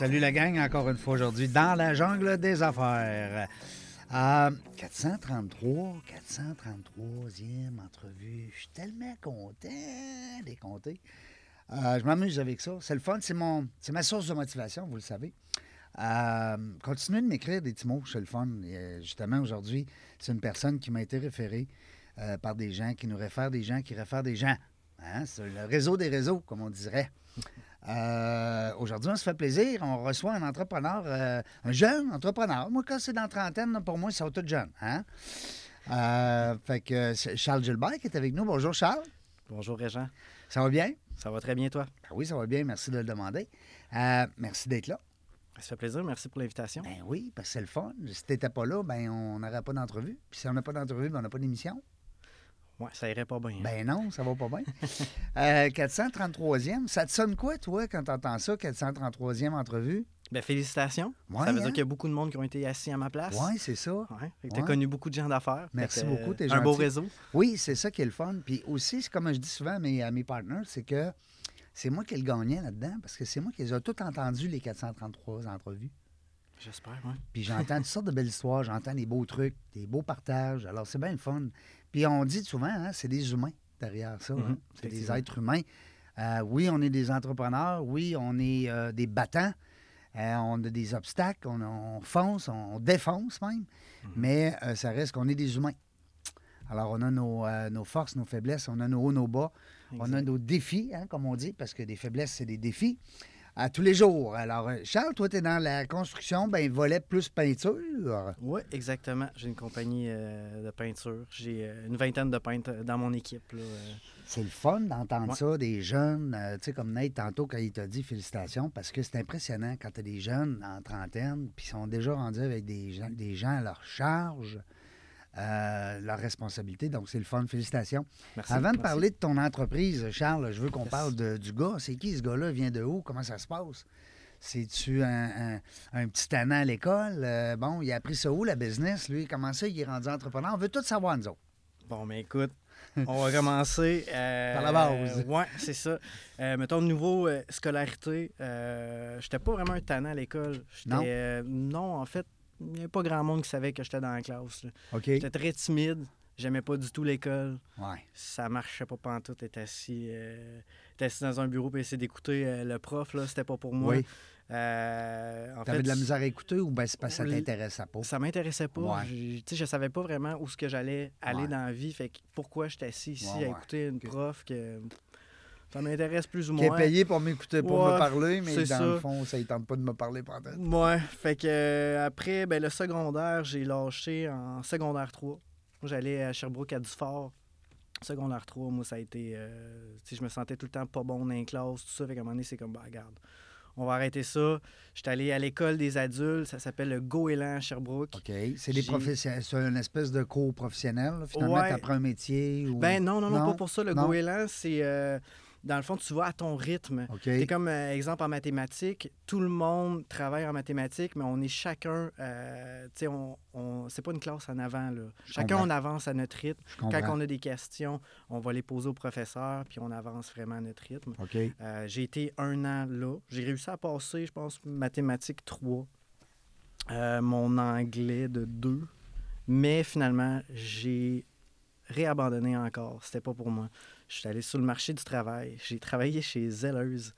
Salut la gang, encore une fois aujourd'hui dans la jungle des affaires. Euh, 433, 433e entrevue. Je suis tellement content les compter. Euh, je m'amuse avec ça. C'est le fun, c'est mon, c'est ma source de motivation, vous le savez. Euh, continuez de m'écrire des petits mots, c'est le fun. Euh, justement, aujourd'hui, c'est une personne qui m'a été référée euh, par des gens, qui nous réfèrent des gens, qui réfèrent des gens. Hein? C'est le réseau des réseaux, comme on dirait. Euh, Aujourd'hui, on se fait plaisir. On reçoit un entrepreneur, euh, un jeune entrepreneur. Moi, quand c'est dans la trentaine, pour moi, ils sont tous jeunes. Hein? Euh, fait que c'est Charles Gilbert qui est avec nous. Bonjour, Charles. Bonjour Régent. Ça va bien? Ça va très bien toi? Ben oui, ça va bien. Merci de le demander. Merci d'être là. Ça fait plaisir, merci pour l'invitation. Ben oui, parce que c'est le fun. Si t'étais pas là, ben on n'aurait pas d'entrevue. Puis si on n'a pas d'entrevue, ben on n'a pas d'émission. Ouais, ça irait pas bien. hein? Ben non, ça va pas bien. Euh, 433e, ça te sonne quoi, toi, quand t'entends ça, 433e entrevue? Ben, félicitations. Ouais, ça veut hein? dire qu'il y a beaucoup de monde qui ont été assis à ma place. Oui, c'est ça. Ouais. T'as Ouais. connu beaucoup de gens d'affaires. Merci que, beaucoup, t'es Un beau réseau. Oui, c'est ça qui est le fun. Puis aussi, c'est comme je dis souvent à mes, à mes partners, c'est que c'est moi qui ai le gagnant là-dedans, parce que c'est moi qui les ai tout entendus, les 433 entrevues. J'espère, ouais. Puis j'entends toutes sortes de belles histoires, j'entends des beaux trucs, des beaux partages. Alors, c'est bien le fun. Puis on dit souvent, hein, c'est des humains derrière ça. hein. Mhm, C'est des êtres humains. Euh, oui, on est des entrepreneurs. Oui, on est euh, des battants. Euh, on a des obstacles. On, on fonce, on défonce même. Mhm. Mais ça reste qu'on est des humains. Alors, on a nos, nos forces, nos faiblesses, on a nos hauts, nos bas. On a nos défis, hein, comme on dit, parce que des faiblesses, c'est des défis. À tous les jours. Alors, euh, Charles, toi, tu es dans la construction, ben volet plus peinture. Oui, exactement. J'ai une compagnie euh, de peinture. J'ai euh, une vingtaine de peintres dans mon équipe. là. C'est le fun d'entendre Ouais. ça, des jeunes, euh, tu sais, comme Nate tantôt, quand il t'a dit félicitations, parce que c'est impressionnant quand tu as des jeunes en trentaine, puis ils sont déjà rendus avec des gens, des gens à leur charge, euh, leur responsabilité. Donc, c'est le fun. Félicitations. Merci. Avant de Merci. parler de ton entreprise, Charles, je veux qu'on Yes. parle de- du gars. C'est qui ce gars-là? Vient de où? Comment ça se passe? C'est-tu un, un- un petit tannant à l'école? Euh, bon, il a appris ça où, la business, lui? Comment ça, il est rendu entrepreneur? On veut tout savoir, nous autres. Bon, mais écoute, on va commencer. euh, Par la base. Oui, c'est ça. Euh, mettons, niveau euh, scolarité, j'étais pas vraiment un tannant à l'école. Non? non, en fait, il n'y avait pas grand monde qui savait que j'étais dans la classe. J'étais très timide. J'aimais pas du tout l'école. Ouais. Ça marchait pas pantoute. T'es assis, euh, assis dans un bureau et essayer d'écouter euh, le prof. là C'était pas pour moi. Oui. Euh, en T'avais de la misère à écouter ou ben c'est parce que ça t'intéressait pas? ça m'intéressait pas. Ouais. Sais, Je savais pas vraiment où ce que j'allais aller Ouais. dans la vie. Fait que pourquoi j'étais assis ici à écouter une prof que ça m'intéresse plus ou Qui est moins. payé pour m'écouter, pour Ouais, me parler, mais dans le fond, ça ne tente pas de me parler pendant. Ouais. Fait que euh, après, ben, le secondaire, j'ai lâché en secondaire 3. Moi, j'allais à Sherbrooke à Dufort. Secondaire 3, moi, ça a été. euh, je me sentais tout le temps pas bon dans les classes, tout ça. Fait qu'à un moment donné, c'est comme, bah, regarde, on va arrêter ça. J'étais allé à l'école des adultes, ça s'appelle le Goéland à Sherbrooke. OK. C'est des professionnels. C'est une espèce de cours professionnel. là. Finalement, Ouais. tu apprends un métier. Ou... Ben non, non, non, Non? pas pour ça. Le Non? goéland, c'est. euh, dans le fond, tu vas à ton rythme. OK. C'est comme, euh, exemple, en mathématiques, tout le monde travaille en mathématiques, mais on est chacun. euh, tu sais, on, on- c'est pas une classe en avant, là. Chacun, on avance à notre rythme. Quand on a des questions, on va les poser au professeur, puis on avance vraiment à notre rythme. Euh, j'ai été un an là. J'ai réussi à passer, je pense, mathématiques 3. Euh, mon anglais de 2. Mais finalement, j'ai réabandonné encore. C'était pas pour moi. Je suis allé sur le marché du travail. J'ai travaillé chez Zelleuse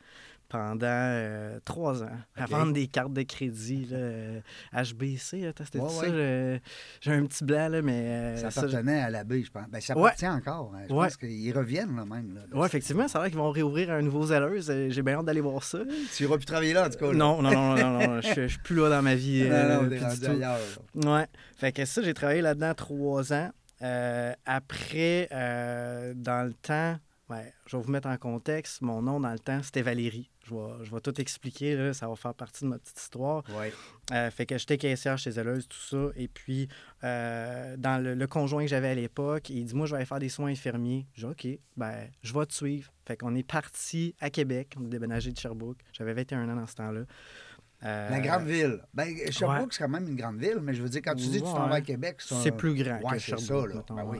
pendant euh, trois ans à vendre des cartes de crédit là, euh, HBC. là, C'était Ouais, ça. ouais. J'ai un petit blanc, là, mais. euh, Ça ça, appartenait à l'abbé, je pense. Ben, ça Ouais. appartient encore. hein. Je pense qu'ils reviennent là même. Là, Oui, effectivement, ça a l'air qu'ils vont réouvrir un nouveau Zelleuse. Euh, J'ai bien hâte d'aller voir ça. Tu iras plus travailler là, en tout cas. Non, non, non, non, non, je suis- je suis plus là dans ma vie. Non, euh, non. Ouais. Fait que ça, j'ai travaillé là-dedans trois ans. Euh, après, euh, dans le temps, ouais, je vais vous mettre en contexte. Mon nom dans le temps, c'était Valérie. Je vais, je vais tout expliquer, là, ça va faire partie de ma petite histoire. Ouais. Euh, fait que j'étais caissière chez Zelleuse, tout ça. Et puis, dans le, le conjoint que j'avais à l'époque, il dit Moi, je vais aller faire des soins infirmiers. J'ai dit OK, ben, je vais te suivre. Fait qu'on est parti à Québec. On est déménagé de Sherbrooke. J'avais 21 ans dans ce temps-là. Euh, La grande ville. Ben, Sherbrooke, ouais. c'est quand même une grande ville, mais je veux dire, quand tu dis que tu t'en vas à Québec, c'est un- plus grand Ouais, que c'est Sherbrooke. ça, là. Ben oui.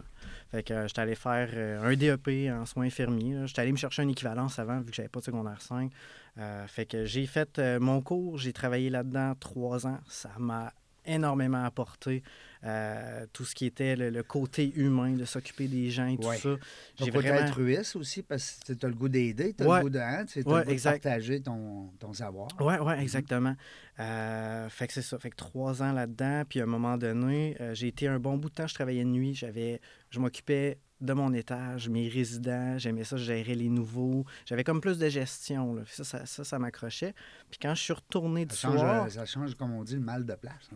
Fait que euh, j'étais allé faire euh, un DEP en soins infirmiers. J'étais allé me chercher une équivalence avant, vu que j'avais pas de secondaire 5. Euh, fait que j'ai fait mon cours, j'ai travaillé là-dedans trois ans. Ça m'a énormément apporté euh, tout ce qui était le, le côté humain, de s'occuper des gens et tout Ouais. ça. J'ai vraiment... être ruisse aussi parce que tu as le goût d'aider, tu as Ouais. le goût de, hein, as Ouais, le goût de partager ton, ton savoir. Oui, oui, exactement. Euh, fait que c'est ça. Fait que trois ans là-dedans. Puis à un moment donné, euh, j'ai été un bon bout de temps, je travaillais de nuit. J'avais, je m'occupais de mon étage, mes résidents. J'aimais ça, je gérais les nouveaux. J'avais comme plus de gestion. là. Ça, ça, ça, ça m'accrochait. Puis quand je suis retourné du Ça change, soir... ça change, comme on dit, le mal de place.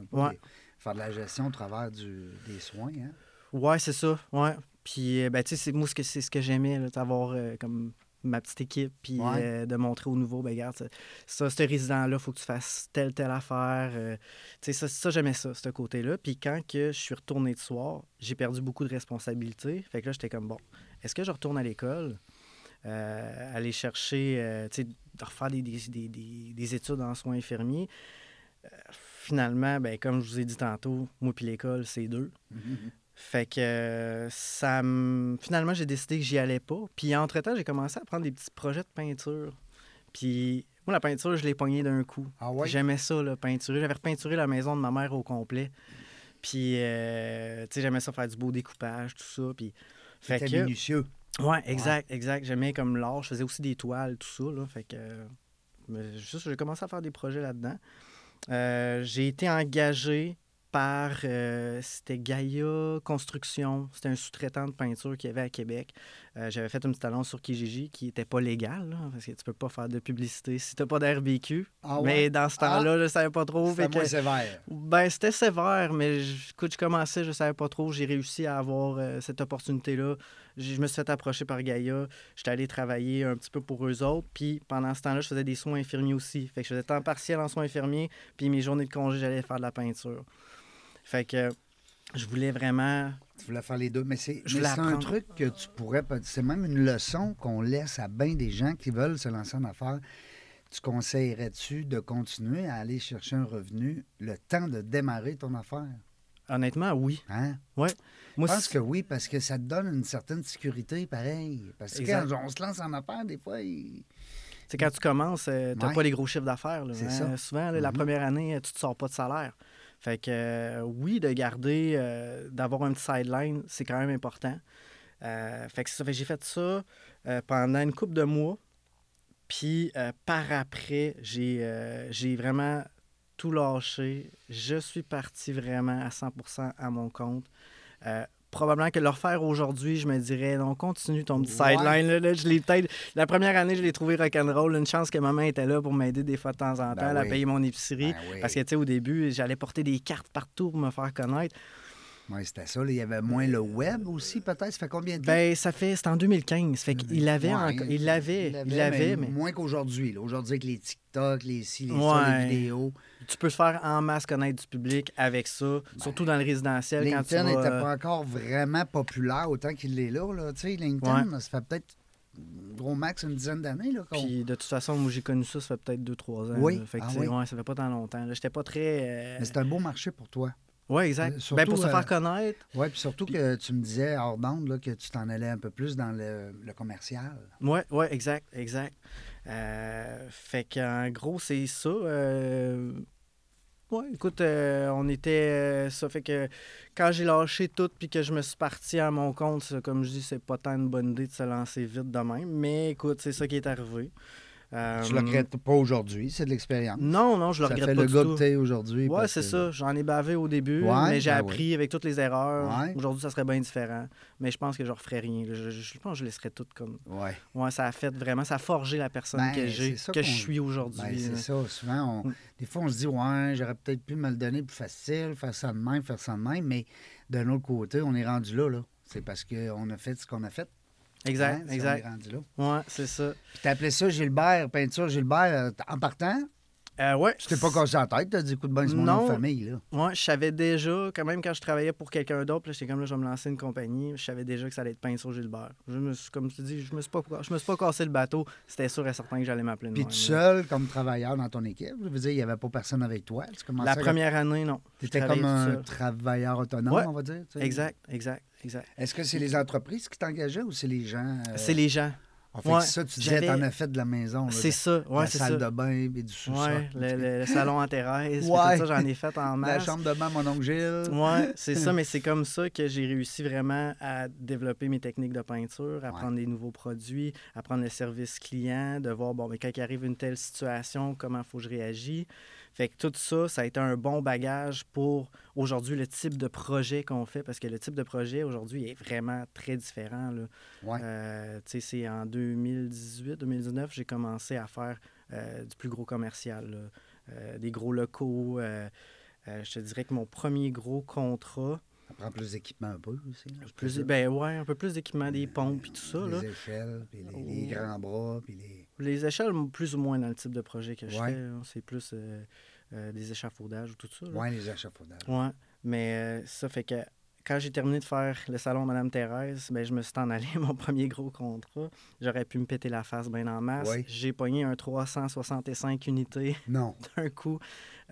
Faire de la gestion au travers du- des soins. Hein? Ouais, c'est ça. Ouais. Puis, euh, ben, tu sais, c'est- moi, ce que- c'est ce que j'aimais, d'avoir euh, comme ma petite équipe, puis Ouais. euh, de montrer aux nouveaux, ben, regarde, ça, ce résident-là, il faut que tu fasses telle, telle affaire. euh, tu sais, ça, ça j'aimais ça, ce côté-là. Puis quand que je suis retourné de soir, j'ai perdu beaucoup de responsabilités. Fait que là, j'étais comme, bon, est-ce que je retourne à l'école? aller chercher, tu sais, de refaire des, des- des- des études en soins infirmiers? Euh, finalement, ben, comme je vous ai dit tantôt, moi puis l'école, c'est deux. Fait que euh, ça me- finalement, j'ai décidé que j'y allais pas. Puis entre-temps, j'ai commencé à prendre des petits projets de peinture. Puis moi, la peinture, je l'ai pognée d'un coup. Ah ouais? J'aimais ça, là, peinturer. J'avais repeinturé la maison de ma mère au complet. Puis, euh, tu sais, j'aimais ça faire du beau découpage, tout ça. Puis, fait C'était que... minutieux. Ouais, exact, exact. J'aimais comme l'art. Je faisais aussi des toiles, tout ça, là. Fait que... euh, mais juste, j'ai commencé à faire des projets là-dedans. Euh, j'ai été engagé par, euh, c'était Gaia Construction. C'était un sous-traitant de peinture qu'il y avait à Québec. Euh, J'avais fait une petite annonce sur Kijiji qui n'était pas légale, là, parce que tu peux pas faire de publicité si tu n'as pas d'RBQ. Ah ouais? Mais dans ce temps-là, je ne savais pas trop. C'était que- sévère. ben, c'était sévère, mais je- écoute, je commençais, je savais pas trop. J'ai réussi à avoir euh, cette opportunité-là. Je me suis fait approcher par Gaïa. J'étais allé travailler un petit peu pour eux autres. Puis pendant ce temps-là, je faisais des soins infirmiers aussi. Fait que je faisais temps partiel en soins infirmiers. Puis mes journées de congé, j'allais faire de la peinture. Fait que je voulais vraiment. Tu voulais faire les deux. Mais c'est un truc que tu pourrais. C'est même une leçon qu'on laisse à bien des gens qui veulent se lancer en affaires. Tu conseillerais-tu de continuer à aller chercher un revenu le temps de démarrer ton affaire? Honnêtement, oui. Hein? Moi, Je pense que oui, parce que ça te donne une certaine sécurité, pareil. Parce que Exact. quand on se lance en affaires, des fois, il- c'est quand tu commences, tu n'as Ouais. pas les gros chiffres d'affaires. C'est hein? ça. Souvent, là, la Mhm. première année, tu ne te sors pas de salaire. Fait que euh, oui, de garder, euh, d'avoir un petit sideline, c'est quand même important. Euh, fait que ça. Fait j'ai fait ça euh, pendant une couple de mois. Puis euh, par après, j'ai euh, j'ai vraiment tout lâché. Je suis parti vraiment à 100% à mon compte. Euh, probablement que le refaire aujourd'hui, je me dirais, non, continue ton petit Ouais. sideline. Là, là, je l'ai peut-être... La première année, je l'ai trouvé rock'n'roll. Une chance que maman était là pour m'aider des fois de temps en temps Ben à oui. payer mon épicerie. Ben oui. Parce que, tu sais, au début, j'allais porter des cartes partout pour me faire connaître. Ouais, c'était ça. là. Il y avait moins le web aussi, peut-être. Ça fait combien de temps? Ben, ça fait... C'est en 2015. Fait qu'il l'avait Ouais, encore... Il l'avait. Il l'avait, mais... Moins qu'aujourd'hui. Aujourd'hui, avec les TikTok, les ci, les ça, Ouais. les vidéos. Tu peux te faire en masse connaître du public avec ça, surtout dans le résidentiel. LinkedIn n'était euh, pas encore vraiment populaire autant qu'il l'est là. là. Tu sais, LinkedIn, ça fait peut-être gros max une dizaine d'années. Puis de toute façon, moi j'ai connu ça, ça fait peut-être 2-3 ans. Oui? Fait que, Ah oui? ouais, ça fait pas tant longtemps. J'étais pas très. euh, Mais c'est un beau marché pour toi. Ouais, exact. Euh, surtout, ben, pour se euh, faire connaître. Oui, puis surtout que tu me disais hors là, que tu t'en allais un peu plus dans le, le commercial. Ouais, ouais, exact, exact. Euh, fait qu'en gros, c'est ça. euh, Ouais, écoute, euh, on était. euh, ça fait que quand j'ai lâché tout puis que je me suis parti à mon compte, ça, comme je dis, c'est pas tant une bonne idée de se lancer vite de même. Mais écoute, c'est ça qui est arrivé. Euh, Tu le regrettes pas aujourd'hui, c'est de l'expérience. Non, non, je le ça regrette fait pas le du gars tout. que t'es aujourd'hui. Ouais, parce c'est que- ça. J'en ai bavé au début, Ouais, mais j'ai ben appris avec toutes les erreurs. Ouais. Aujourd'hui, ça serait bien différent. Mais je pense que je referais rien. Je, je- je pense que je laisserais tout comme. Ouais. Ouais, ça a fait vraiment, ça a forgé la personne Ben, que j'ai, c'est ça que je qu'on- suis aujourd'hui. Ben, là. c'est ça. Souvent, on- Mm. des fois, on se dit, ouais, j'aurais peut-être pu me le donner plus facile, faire ça de même, faire ça de même. Mais d'un autre côté, on est rendu là. là. C'est parce qu'on a fait ce qu'on a fait. Exact, Hein, si On exact. est rendu là. Ouais, c'est ça. Puis appelé ça Gilbert, peinture Gilbert. euh, en partant, Euh, ouais. tu t'es pas cassé la tête, t'as dit, écoute, ben, c'est mon de famille. Là. Ouais, je savais déjà, quand même, quand je travaillais pour quelqu'un d'autre, j'étais comme là, je vais me lancer une compagnie, je savais déjà que ça allait être Pinceau Gilbert. Je me suis, comme tu dis, je me suis pas, je me suis pas cassé le bateau. C'était sûr et certain que j'allais m'appeler de Puis tout seul, comme travailleur dans ton équipe, je veux dire, il n'y avait pas personne avec toi. Tu La à- première année, non. T'étais comme un travailleur autonome, Ouais. on va dire. Exact, exact, exact. Est-ce que c'est les entreprises qui t'engageaient ou c'est les gens? euh, C'est les gens. En fait, Ouais, ça, tu disais, t'en as fait de la maison. C'est ça, ouais, la salle ça. de bain et du sous-sol. Ouais, le, le- le salon à Thérèse, Ouais. tout ça, j'en ai fait en La masse. chambre de bain, mon oncle Gilles. Ouais, c'est ça, mais c'est comme ça que j'ai réussi vraiment à développer mes techniques de peinture, à prendre des nouveaux produits, à prendre le service client, de voir, bon, mais quand il arrive une telle situation, comment faut que je réagis? Fait que tout ça, ça a été un bon bagage pour aujourd'hui le type de projet qu'on fait, parce que le type de projet aujourd'hui est vraiment très différent. Là. Ouais. Euh, c'est en 2018-2019, j'ai commencé à faire euh, du plus gros commercial. Euh, des gros locaux. je te dirais que mon premier gros contrat, Ça prend plus d'équipement un peu aussi. là, plus, ben ouais, un peu plus d'équipement, des pompes et tout ça. Là. Les échelles, puis les, les grands bras, puis les... Les échelles, plus ou moins dans le type de projet que je Ouais. fais, là, c'est plus euh, euh, des échafaudages ou tout ça. Ouais, les échafaudages. Ouais, mais euh, ça fait que quand j'ai terminé de faire le salon Madame Thérèse, ben, je me suis en allé mon premier gros contrat. J'aurais pu me péter la face bien en masse. Oui. J'ai pogné un 365 unités d'un coup.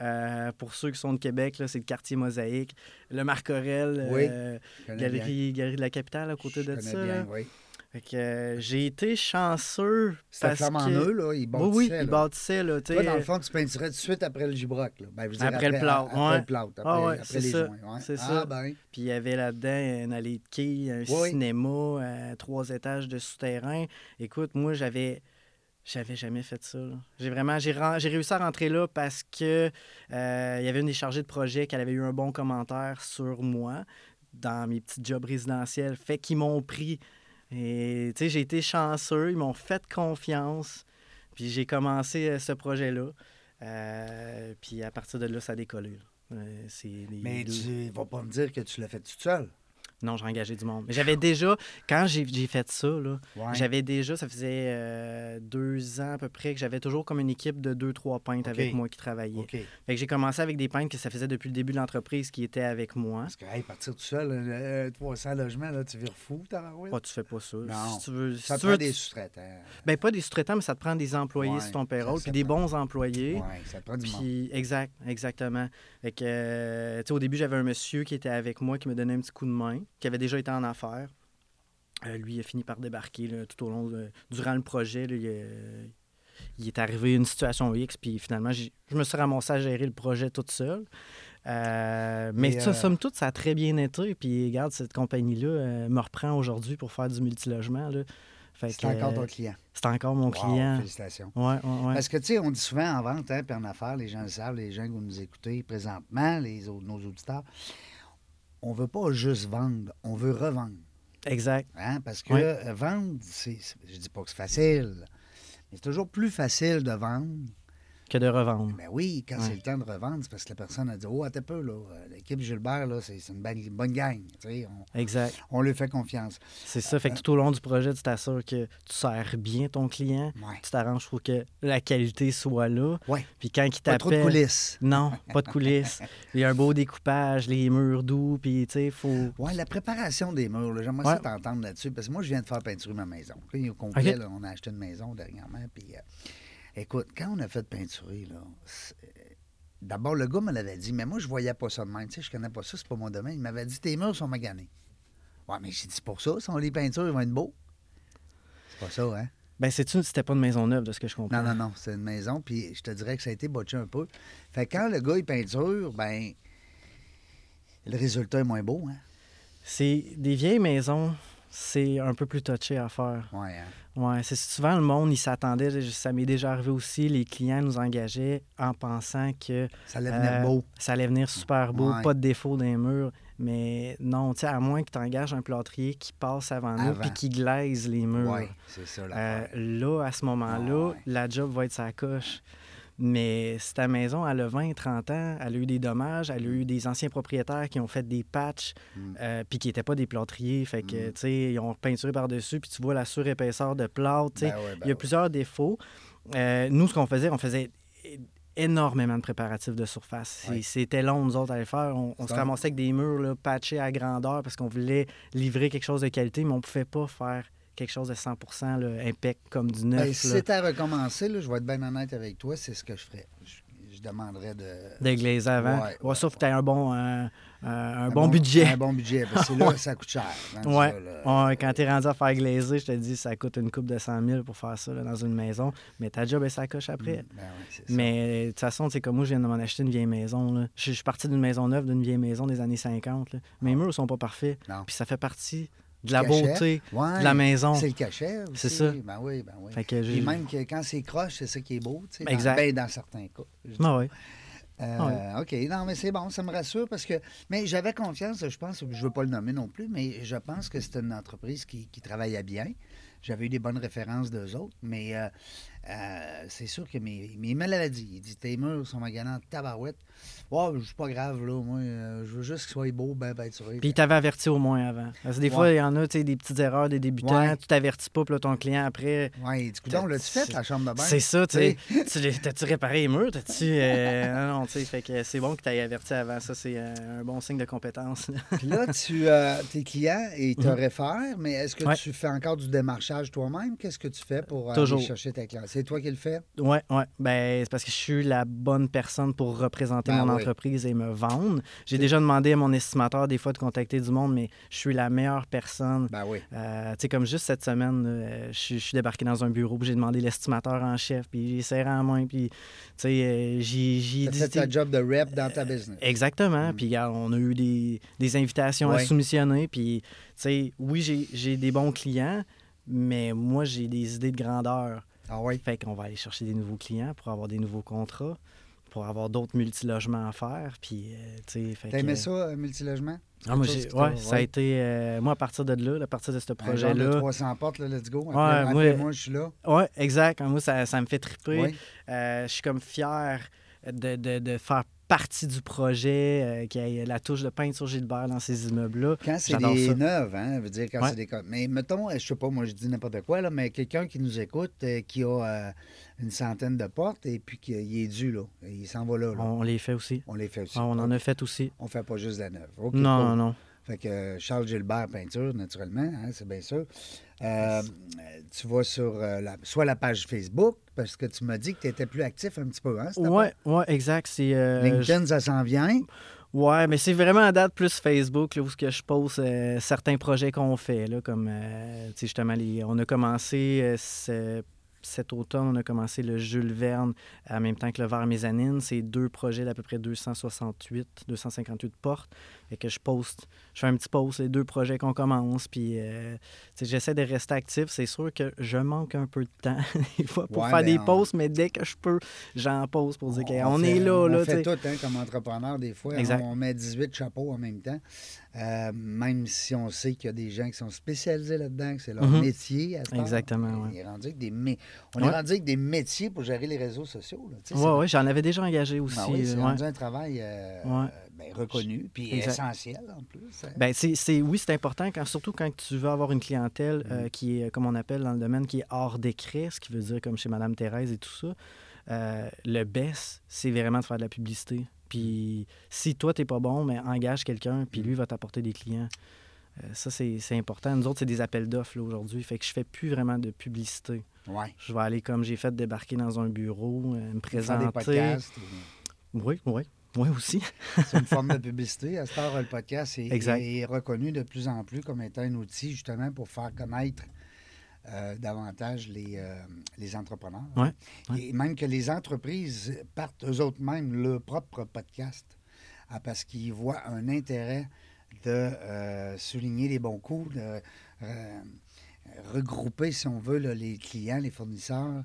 Euh, pour ceux qui sont de Québec, c'est le quartier Mosaïque. Le Marc Aurel, Oui, euh, galerie, galerie de la capitale à côté Je de ça. bien, oui. Euh, j'ai été chanceux. C'était flamme en que... eux, là, ils Oui, bâtissaient. oui, là. il bâtissait. Là, tu Toi, sais, dans le fond, tu peinturais tout de suite après le gibroc. Là. Ben, Après le plâtre, Après ouais. le plâtre, après, Ah ouais, après c'est les ça, joints. ouais. c'est ah, ça. ben, Puis il y avait là-dedans une allée de quilles, un Oui. cinéma, euh, trois étages de souterrain. Écoute, moi, j'avais. J'avais jamais fait ça. J'ai vraiment j'ai, réussi à rentrer là parce que euh, il y avait une des chargées de projet qui avait eu un bon commentaire sur moi dans mes petits jobs résidentiels. Fait qu'ils m'ont pris. Et tu sais, j'ai été chanceux, ils m'ont fait confiance. Puis j'ai commencé euh, ce projet-là. Euh, puis à partir de là, ça a décollé. là. Euh, c'est mais tu vas pas me dire que tu l'as fait tout seul. Non, j'ai engagé du monde. Mais j'avais déjà, quand j'ai fait ça, là, Ouais. j'avais déjà, ça faisait euh, deux ans à peu près, que j'avais toujours comme une équipe de deux, trois peintres avec moi qui travaillaient. Fait que j'ai commencé avec des peintres que ça faisait depuis le début de l'entreprise qui étaient avec moi. Parce que, hey, partir tout seul, euh, 300 logements, là, tu vires fou, tabarouette. Pas, tu fais pas ça. Non. Si tu veux, Ça tu te veux, prend des tu- sous-traitants. ben, pas des sous-traitants, mais ça te prend des employés Ouais, sur ton payroll, puis des bons employés. Oui, ça te prend du monde. Puis, exact, exactement. Fait que, euh, tu sais, au début, j'avais un monsieur qui était avec moi, qui me donnait un petit coup de main, qui avait déjà été en affaires. Euh, lui, il a fini par débarquer là, tout au long, de- durant le projet. là, il, euh, il est arrivé une situation X, puis finalement, je me suis ramassé à gérer le projet toute seule. Euh, mais ça, somme toute, ça a très bien été. Puis, regarde, cette compagnie-là me reprend aujourd'hui pour faire du multilogement. C'est encore ton client. C'est encore mon Wow, client. Félicitations. Ouais, ouais, ouais. Parce que, tu sais, on dit souvent en vente, hein, puis en affaires, les gens le savent, les gens qui vont nous écouter présentement, les autres, nos auditeurs, on veut pas juste vendre, on veut revendre. Exact. Hein, parce que euh, vendre, c'est, c'est- je dis pas que c'est facile, mais c'est toujours plus facile de vendre. Que de revendre. Ben oui, quand Ouais. c'est le temps de revendre, c'est parce que la personne a dit Oh, attends peu, là, euh, l'équipe Gilbert, là, c'est, une bonne, bonne gang. Tu sais, on, Exact. on lui fait confiance. C'est ça. Fait que tout au long du projet, tu t'assures que tu sers bien ton client. Ouais. Tu t'arranges pour que la qualité soit là. Ouais. Puis quand il Pas trop de t'appelle. coulisses. Non, pas de coulisses. Il y a un beau découpage, les murs doux, puis tu sais, faut. Oui, la préparation des murs, j'aimerais ça t'entendre là-dessus, parce que moi, je viens de faire peinturer ma maison. Au complet, là, on a acheté une maison dernièrement. Puis, euh, écoute, quand on a fait peinturer, là, c'est- d'abord, le gars me l'avait dit, mais moi, je voyais pas ça de même. Tu sais, je connais pas ça, c'est pas mon domaine. Il m'avait dit, tes murs sont maganés. Ouais, mais j'ai dit, c'est pour ça, si on les peintures, ils vont être beaux. C'est pas ça, hein? Ben, c'est-tu, c'était pas une maison neuve, de ce que je comprends. Non, non, non, c'est une maison, puis je te dirais que ça a été botché un peu. Fait que quand le gars, il peinture, ben, le résultat est moins beau, hein? C'est des vieilles maisons. c'est un peu plus touché à faire. Ouais, hein? Ouais, c'est souvent le monde, il s'attendait, ça m'est déjà arrivé aussi, les clients nous engageaient en pensant que Ça allait venir euh, beau. ça allait venir super beau, Ouais. pas de défaut dans les murs. Mais non, tu sais, à moins que tu engages un plâtrier qui passe avant, nous puis qui glaise les murs. Oui, c'est ça. Euh, là, à ce moment-là, Ouais. la job va être sa coche. Mais ta maison, elle a 20, 30 ans, elle a eu des dommages, elle a eu des anciens propriétaires qui ont fait des patchs, Mm. euh, puis qui n'étaient pas des plâtriers. Fait que, Mm. tu sais, ils ont peinturé par-dessus, puis tu vois la surépaisseur de plâtre. Ben ouais, ben Il y a ouais. plusieurs défauts. Euh, nous, ce qu'on faisait, on faisait énormément de préparatifs de surface. C'était long, nous autres, à le faire. On, on se ramassait avec des murs là, patchés à grandeur parce qu'on voulait livrer quelque chose de qualité, mais on ne pouvait pas faire quelque chose de 100 là, impec comme du neuf. Ben, si là. c'était à recommencer, là, je vais être bien honnête avec toi, c'est ce que je ferais. Je, je demanderais de. de glazer avant. Ouais, Ouais, ouais, sauf que tu as un bon, euh, euh, un un bon, budget. Un bon budget, parce que c'est là que ça coûte cher. hein, Ouais. là. Ouais, quand tu es rendu à faire glazer, je te dis, ça coûte une coupe de 100 000 pour faire ça là, dans une maison. Mais ta job, elle ça coche après. Ben ouais, c'est ça. Mais de toute façon, c'est comme moi, je viens de m'en acheter une vieille maison. Je, suis parti d'une maison neuve, d'une vieille maison des années 50. là. Mes murs sont pas parfaits. Non. Puis ça fait partie de la beauté Ouais, de la maison. C'est le cachet aussi. C'est ça. Ben oui, ben oui. Fait que j'ai- Puis même que quand c'est croche, c'est ça qui est beau, tu sais. Exact. ben, dans certains cas. Ah ouais. Euh, OK, non, mais c'est bon, ça me rassure parce que. Mais j'avais confiance, je pense, je ne veux pas le nommer non plus, mais je pense que c'est une entreprise qui, qui travaillait bien. J'avais eu des bonnes références d'eux autres, mais euh, euh, c'est sûr que mes, mes maladies, il dit tes murs sont maganants de tabarouette. Oh, suis pas grave, là, moi, euh, je veux juste qu'ils soient beaux, ben, ben, tu vois. Puis il t'avait averti au moins avant. Parce que des Ouais. fois, il y en a, tu sais, des petites erreurs des débutants. Ouais. Tu t'avertis pas, puis là, ton client, après, Oui, du coup, donc, l'as-tu fait, la chambre de bain? C'est ça, tu sais. T'as-tu réparé les murs? T'as-tu. euh, non, non, tu sais. Fait que c'est bon que tu aies averti avant. Ça, c'est euh, un bon signe de compétence. Puis là, tu, euh, tes clients, ils te réfèrent, mais est-ce que. Ouais. tu fais encore du démarchage toi-même? Qu'est-ce que tu fais pour aller Toujours. chercher tes clients? C'est toi qui le fais? ouais, ouais. Ben, c'est parce que je suis la bonne personne pour représenter Ben mon. Entreprise et me vendre. J'ai déjà demandé à mon estimateur, des fois, de contacter du monde, mais je suis la meilleure personne. Ben oui. Euh, tu sais, comme juste cette semaine, euh, je suis- je suis débarqué dans un bureau, puis j'ai demandé l'estimateur en chef, puis j'ai serré en main, puis, tu sais, euh, j'ai dit... ta job de rep dans ta business. Exactement. Puis regarde, on a eu des, des invitations à soumissionner. Puis, tu sais, oui, j'ai- j'ai des bons clients, mais moi, j'ai des idées de grandeur. Ah oui? Fait qu'on va aller chercher des nouveaux clients pour avoir des nouveaux contrats, pour avoir d'autres multilogements à faire. Puis, euh, tu sais, aimé que- ça, euh, multilogement? Ah, moi, t'a- ouais, ça a ouais. été... euh, moi, à partir de là, à partir de ce de projet-là... 300 portes, là, let's go. Ouais, Après, moi- après, moi, je suis là. Ouais, exact. Moi, ça, ça me fait triper. Oui. Euh, je suis comme fier de, de- de faire partie du projet, euh, qu'il y ait la touche de peinture Gilbert dans ces immeubles-là. Quand c'est des neuves, hein, veut dire quand Ouais. c'est des... Mais mettons, je sais pas, moi je dis n'importe quoi, là, mais quelqu'un qui nous écoute, euh, qui a euh, une centaine de portes et puis qu'il est dû, là, il s'en va là, là. On les fait aussi. On les fait aussi. Ah, on en a fait aussi. On fait pas juste la neuve. OK, non, cool. non, non. Fait que euh, Charles Gilbert Peinture, naturellement, hein, c'est bien sûr. Euh, tu vas sur euh, la- soit la page Facebook, parce que tu m'as dit que tu étais plus actif un petit peu, hein? c'était Ouais, exact. C'est. euh? LinkedIn, ça s'en vient. Ouais, mais c'est vraiment à date plus Facebook là, où ce que je pose euh, certains projets qu'on fait. Là, comme, euh, justement, les- on a commencé euh, ce- cet automne, on a commencé le Jules Verne en même temps que le Vert Mésanine. C'est deux projets d'à peu près 268, 258 portes. Que je poste, je fais un petit post, les deux projets qu'on commence. Puis, euh, j'essaie de rester actif. C'est sûr que je manque un peu de temps des fois pour Ouais, faire ben, des on- posts, mais dès que je peux, j'en pose pour dire qu'on est là. On là fait tout, hein, comme entrepreneur, des fois. Exact. On met 18 chapeaux en même temps. Euh, même si on sait qu'il y a des gens qui sont spécialisés là-dedans, que c'est leur Mhm. métier. À heure. Exactement, On ouais. est rendu avec des, mé- on est Ouais. rendu avec des métiers pour gérer les réseaux sociaux. Oui, c'est- ouais, j'en avais déjà engagé aussi. Ben oui, c'est euh, ouais. rendu un travail euh, Ben, reconnu, puis Exact. essentiel en plus. hein. Ben, c'est, c'est- oui, c'est important, quand, surtout quand tu veux avoir une clientèle Mm. euh, qui est, comme on appelle dans le domaine, qui est hors décret, ce qui veut dire comme chez Madame Thérèse et tout ça. Euh, le best, c'est vraiment de faire de la publicité. Puis si toi, t'es pas bon, mais engage quelqu'un, puis Mm. lui va t'apporter des clients. Euh, ça, c'est, c'est important. Nous autres, c'est des appels d'offres là, aujourd'hui. Fait que je fais plus vraiment de publicité. Ouais. Je vais aller comme j'ai fait débarquer dans un bureau, euh, me Faire présenter. des podcasts. Oui, oui. Oui aussi. C'est une forme de publicité. À cette heure, le podcast est, reconnu de plus en plus comme étant un outil justement pour faire connaître euh, davantage les, euh, les entrepreneurs. Ouais, ouais. Et même que les entreprises partent eux autres mêmes leur propre podcast ah, parce qu'ils voient un intérêt de euh, souligner les bons coups, de, regrouper, si on veut, là, les clients, les fournisseurs.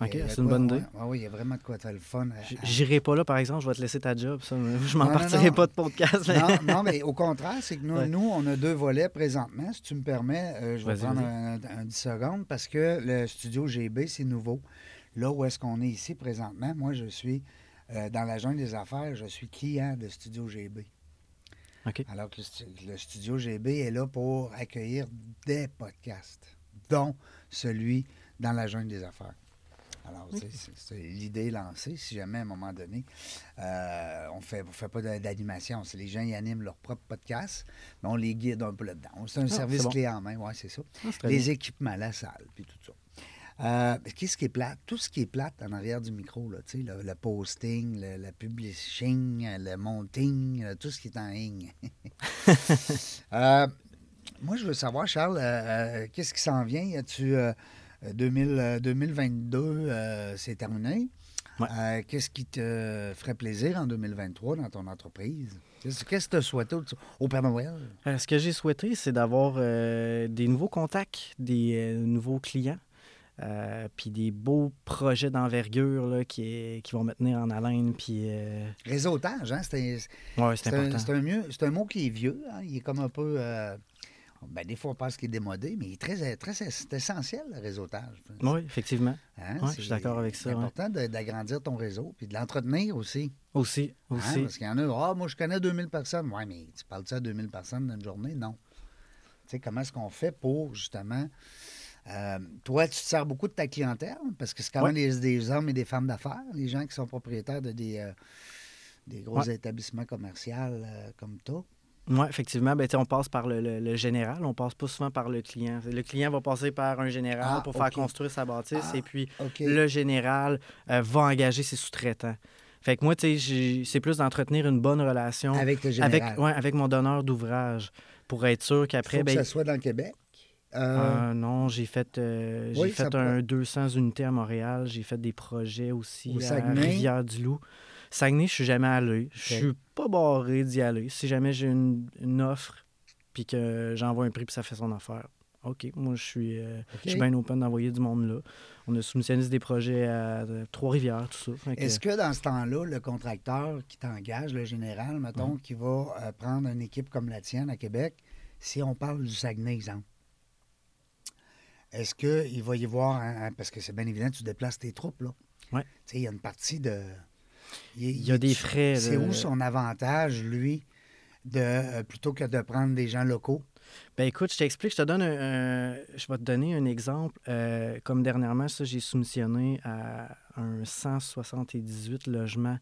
OK, c'est une quoi- bonne idée. ouais, ouais, il y a vraiment de quoi faire le fun. à- J'irai pas là, par exemple, je vais te laisser ta job. Ça. Je m'en partirai non. pas de podcast. mais- non, non, mais au contraire, c'est que nous, Ouais. nous, on a deux volets présentement. Si tu me permets, euh, je vais prendre un, un 10 secondes parce que le studio GB, c'est nouveau. Là où est-ce qu'on est ici présentement, moi, je suis euh, dans la jungle des affaires, je suis client de Studio GB. OK. Alors que le studio GB est là pour accueillir des podcasts, dont celui dans la jungle des affaires. Alors, Ok. c'est- l'idée lancée. Si jamais, à un moment donné, euh, on fait, ne fait pas d'animation, les gens qui animent leur propre podcast, mais on les guide un peu là-dedans. C'est un Ah, service bon. clé en main, oui, c'est ça. Ah, Les bien. équipements, la salle, puis tout ça. Euh, Qu'est-ce qui est plate? Tout ce qui est plate en arrière du micro, là, tu sais, le, le posting, le, le publishing, le monting, euh, tout ce qui est en ligne. Euh, moi, je veux savoir, Charles, euh, qu'est-ce qui s'en vient? Y euh, 2000, euh, 2022, euh, c'est terminé. Ouais. Euh, qu'est-ce qui te ferait plaisir en 2023 dans ton entreprise? Qu'est-ce que tu as souhaité au, au Père Noël? Euh, ce que j'ai souhaité, c'est d'avoir euh, des nouveaux contacts, des euh, nouveaux clients, euh, puis des beaux projets d'envergure là, qui, qui vont me tenir en haleine. Puis, euh, Réseautage, hein? C'est ouais, un, un mieux- c'est un mot qui est vieux. hein? Il est comme un peu. euh, ben, des fois, on pense qu'il est démodé, mais il est très, très c'est essentiel, le réseautage. Oui, effectivement. Hein, je suis d'accord avec ça, C'est important d'agrandir ton réseau puis de l'entretenir aussi. Aussi, hein, aussi. parce qu'il y en a, ah, moi, je connais 2000 personnes. Oui, mais tu parles de ça à 2000 personnes dans une journée? Non. Tu sais, comment est-ce qu'on fait pour, justement. euh, toi, tu te sers beaucoup de ta clientèle? Parce que c'est quand Ouais. même des, des hommes et des femmes d'affaires, les gens qui sont propriétaires de des, euh, des gros Ouais. établissements commerciaux euh, comme toi. Oui, effectivement. Ben, on passe par le, le- le général, on passe pas souvent par le client. Le client va passer par un général Ah, pour faire construire sa bâtisse Ah, et puis le général euh, va engager ses sous-traitants. Fait que moi, tu sais, j'ai- c'est plus d'entretenir une bonne relation Avec le général. avec, ouais, avec mon donneur d'ouvrage pour être sûr qu'après, faut que ben, ça soit dans le Québec? Euh, euh, non, j'ai fait, euh, j'ai Oui, fait peut- un 200 unités à Montréal. J'ai fait des projets aussi Au à? Rivière-du-Loup. Saguenay, je suis jamais allé. Je suis pas barré d'y aller. Si jamais j'ai une, une offre puis que j'envoie un prix puis ça fait son affaire, OK, moi, je suis, euh, je suis bien open d'envoyer du monde là. On a soumissionné des projets à euh, Trois-Rivières, tout ça. Que- Est-ce que dans ce temps-là, le contracteur qui t'engage, le général, mettons, qui va euh, prendre une équipe comme la tienne à Québec, si on parle du Saguenay, exemple, est-ce qu'il va y voir, parce que c'est bien évident, tu déplaces tes troupes, là. Ouais. Tu sais, il y a une partie de... Il y a des frais, C'est où son avantage, lui, de euh, plutôt que de prendre des gens locaux? Ben écoute, je t'explique, je te donne un, un- je vais te donner un exemple. Euh, comme dernièrement, ça, j'ai soumissionné à un 178 logements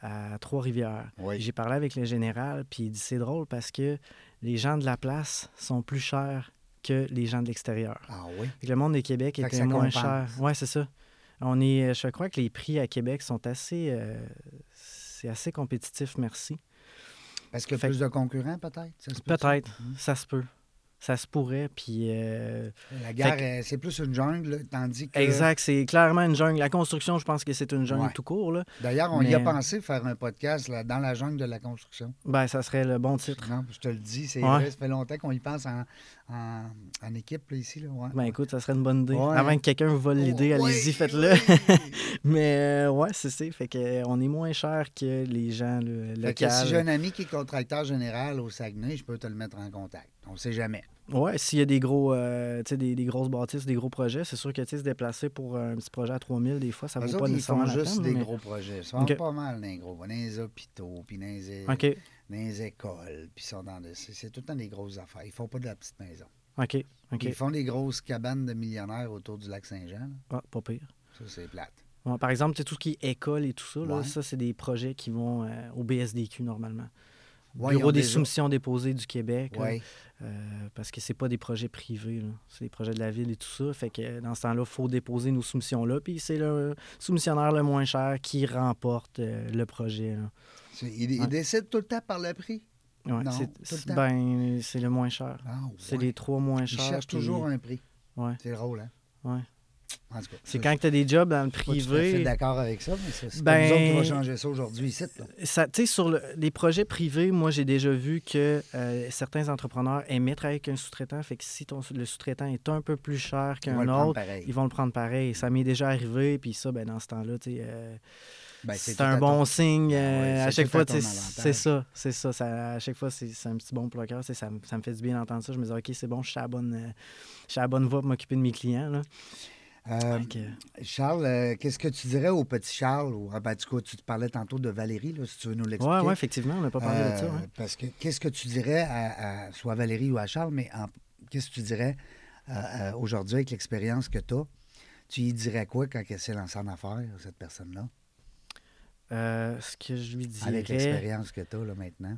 à Trois-Rivières. Oui. J'ai parlé avec le général, puis il dit c'est drôle parce que les gens de la place sont plus chers que les gens de l'extérieur. Ah oui? Le monde des Québec était moins cher. Oui, c'est ça. On est, je crois que les prix à Québec sont assez, euh, c'est assez compétitif, merci. Parce qu'il y a Fait plus de concurrents, peut-être? Peut-être, Mhm. ça se peut. Ça se pourrait, puis euh, La guerre, Fait euh, c'est plus une jungle, tandis que... Exact, c'est clairement une jungle. La construction, je pense que c'est une jungle Ouais. tout court. D'ailleurs, on y a pensé faire un podcast là, dans la jungle de la construction. Ben, ça serait le bon titre. Non, je te le dis, c'est Ouais. vrai, ça fait longtemps qu'on y pense en, en, en équipe là, ici. Là, ouais. Ben écoute, ça serait une bonne idée. Ouais. Avant que quelqu'un vous vole l'idée, Oh, allez-y, oui, faites-le. oui. Mais euh, ouais, c'est ça. Fait que, euh, on est moins cher que les gens le, Fait que locaux. si j'ai un ami qui est contracteur général au Saguenay, je peux te le mettre en contact. On ne sait jamais. Ouais, s'il y a des gros, euh, des, des grosses bâtisses, des gros projets, c'est sûr que se déplacer pour un petit projet à 3000, des fois, ça Eux vaut autres, pas ils nécessairement font la juste peine. des mais- gros projets. Ils sont OK. pas mal dans les gros. Dans les hôpitaux, puis dans les, OK, dans les écoles, puis sont dans des- c'est, tout le temps des grosses affaires. Ils font pas de la petite maison. OK. Ils font des grosses cabanes de millionnaires autour du lac Saint-Jean. Ah, pas pire. Ça, c'est plate. Par exemple, tout ce qui est école et tout ça, là, ça, c'est des projets qui vont euh, au BSDQ normalement. Ouais, Bureau des déjà- soumissions déposées du Québec. là. Euh, parce que c'est pas des projets privés, c'est des projets de la ville et tout ça. Fait que dans ce temps-là, il faut déposer nos soumissions-là. Puis c'est le soumissionnaire le moins cher qui remporte euh, le projet. là. Ils, ils Ouais. décident tout le temps par le prix. Ouais, c'est, le ben, c'est le moins cher. Ah, C'est les trois moins Ils chers. cherchent puis- toujours un prix. Ouais, C'est drôle, hein? cas, C'est quand tu as des jobs dans le je suis privé. d'accord avec ça, mais c'est Ben- nous autres qui va changer ça aujourd'hui ici. Ça, sais, sur le- les projets privés, moi, j'ai déjà vu que euh, certains entrepreneurs aimaient travailler avec un sous-traitant. Fait que si ton, le sous-traitant est un peu plus cher qu'un autre, ils vont le prendre pareil. Ça m'est déjà arrivé. Puis ça, ben, dans ce temps-là, tu sais, euh, Ben, c'est un bon ton- signe. Ben euh, ouais, à c'est chaque fois, c'est ça. C'est ça. ça. À chaque fois, c'est un petit bon sais, Ça, me- ça me fait du bien d'entendre ça. Je me dis, OK, c'est bon, je suis à la bonne, euh, je suis à la bonne voie pour m'occuper de mes clients. Là. Euh, Charles, euh, qu'est-ce que tu dirais au petit Charles? Ou, ah, ben, du coup, tu te parlais tantôt de Valérie, là, si tu veux nous l'expliquer. Ouais, ouais, effectivement, on n'a pas parlé de ça. Parce que qu'est-ce que tu dirais à, à- soit à Valérie ou à Charles, mais qu'est-ce que tu dirais aujourd'hui avec l'expérience que tu as? Tu y dirais quoi quand elle s'est lancée en affaires, cette personne-là? Euh, ce que je lui Avec dirais, l'expérience que tu as là, maintenant.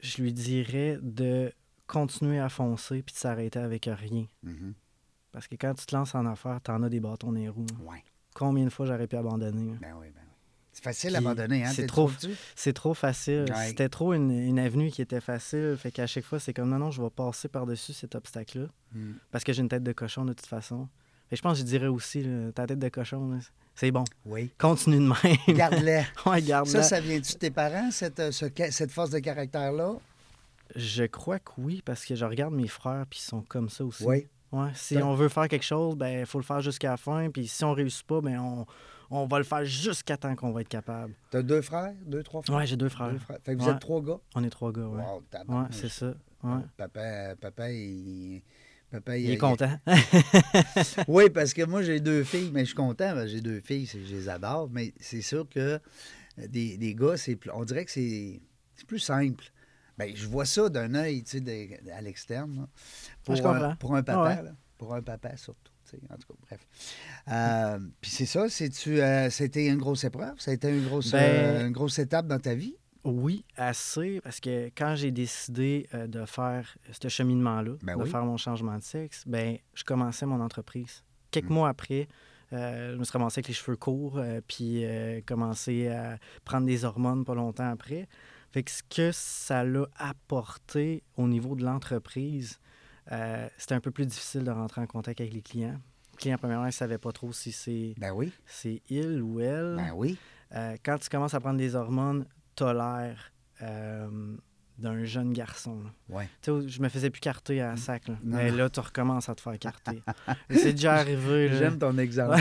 je lui dirais de continuer à foncer puis de s'arrêter avec rien. Mhm. Parce que quand tu te lances en affaires, t'en as des bâtons les roues. Ouais. Combien de fois j'aurais pu abandonner? hein? Ben oui, ben oui. C'est facile d'abandonner, hein? c'est trop- dessus? C'est trop facile. Ouais. C'était trop une, une avenue qui était facile. Fait qu'à chaque fois, c'est comme non, non, je vais passer par-dessus cet obstacle-là. Mm. Parce que j'ai une tête de cochon de toute façon. Que je pense que je dirais aussi, là, ta tête de cochon, là, c'est bon. Oui. Continue de même. Garde-la. ouais, garde Ça, ça vient-tu de tes parents, cette, euh, ce cette force de caractère-là? Je crois que oui, parce que je regarde mes frères puis ils sont comme ça aussi. Oui. Ouais, si on veut faire quelque chose, ben il faut le faire jusqu'à la fin. Puis si on réussit pas, ben on, on va le faire jusqu'à temps qu'on va être capable. T'as deux frères? Deux, trois frères? Ouais, j'ai deux frères. Deux frères. Fait que vous Ouais. êtes trois gars? On est trois gars, ouais. Wow, ouais, c'est ça. Ouais. Papa, papa, il... Papa, Il est content. Oui, parce que moi, j'ai deux filles, mais je suis content. J'ai deux filles, je les adore. Mais c'est sûr que euh, des, des gars, c'est on dirait que c'est plus simple. Ben, je vois ça d'un œil, tu sais, de- à l'externe. là. Pour, pour un papa, Ah ouais. Pour un papa, surtout. tu sais, En tout cas, bref. Euh, Puis c'est ça, c'est-tu, euh, c'était une grosse épreuve? Ça a été une grosse, Ben- euh, une grosse étape dans ta vie? Oui, assez, parce que quand j'ai décidé euh, de faire ce cheminement-là, Ben de oui. faire mon changement de sexe, ben je commençais mon entreprise. Quelques Mm. mois après, euh, je me suis ramassé avec les cheveux courts, euh, puis commencé à prendre des hormones pas longtemps après. Fait que ce que ça l'a apporté au niveau de l'entreprise, c'était un peu plus difficile de rentrer en contact avec les clients. Les clients, premièrement, ils ne savaient pas trop si c'est Ben oui. c'est il ou elle. Ben oui. Quand tu commences à prendre des hormones, l'air euh, d'un jeune garçon. là. Ouais. Tu sais, je me faisais plus carter à sac. Là. Non, Mais là, tu recommences à te faire carter. C'est déjà arrivé. J'aime ton exemple.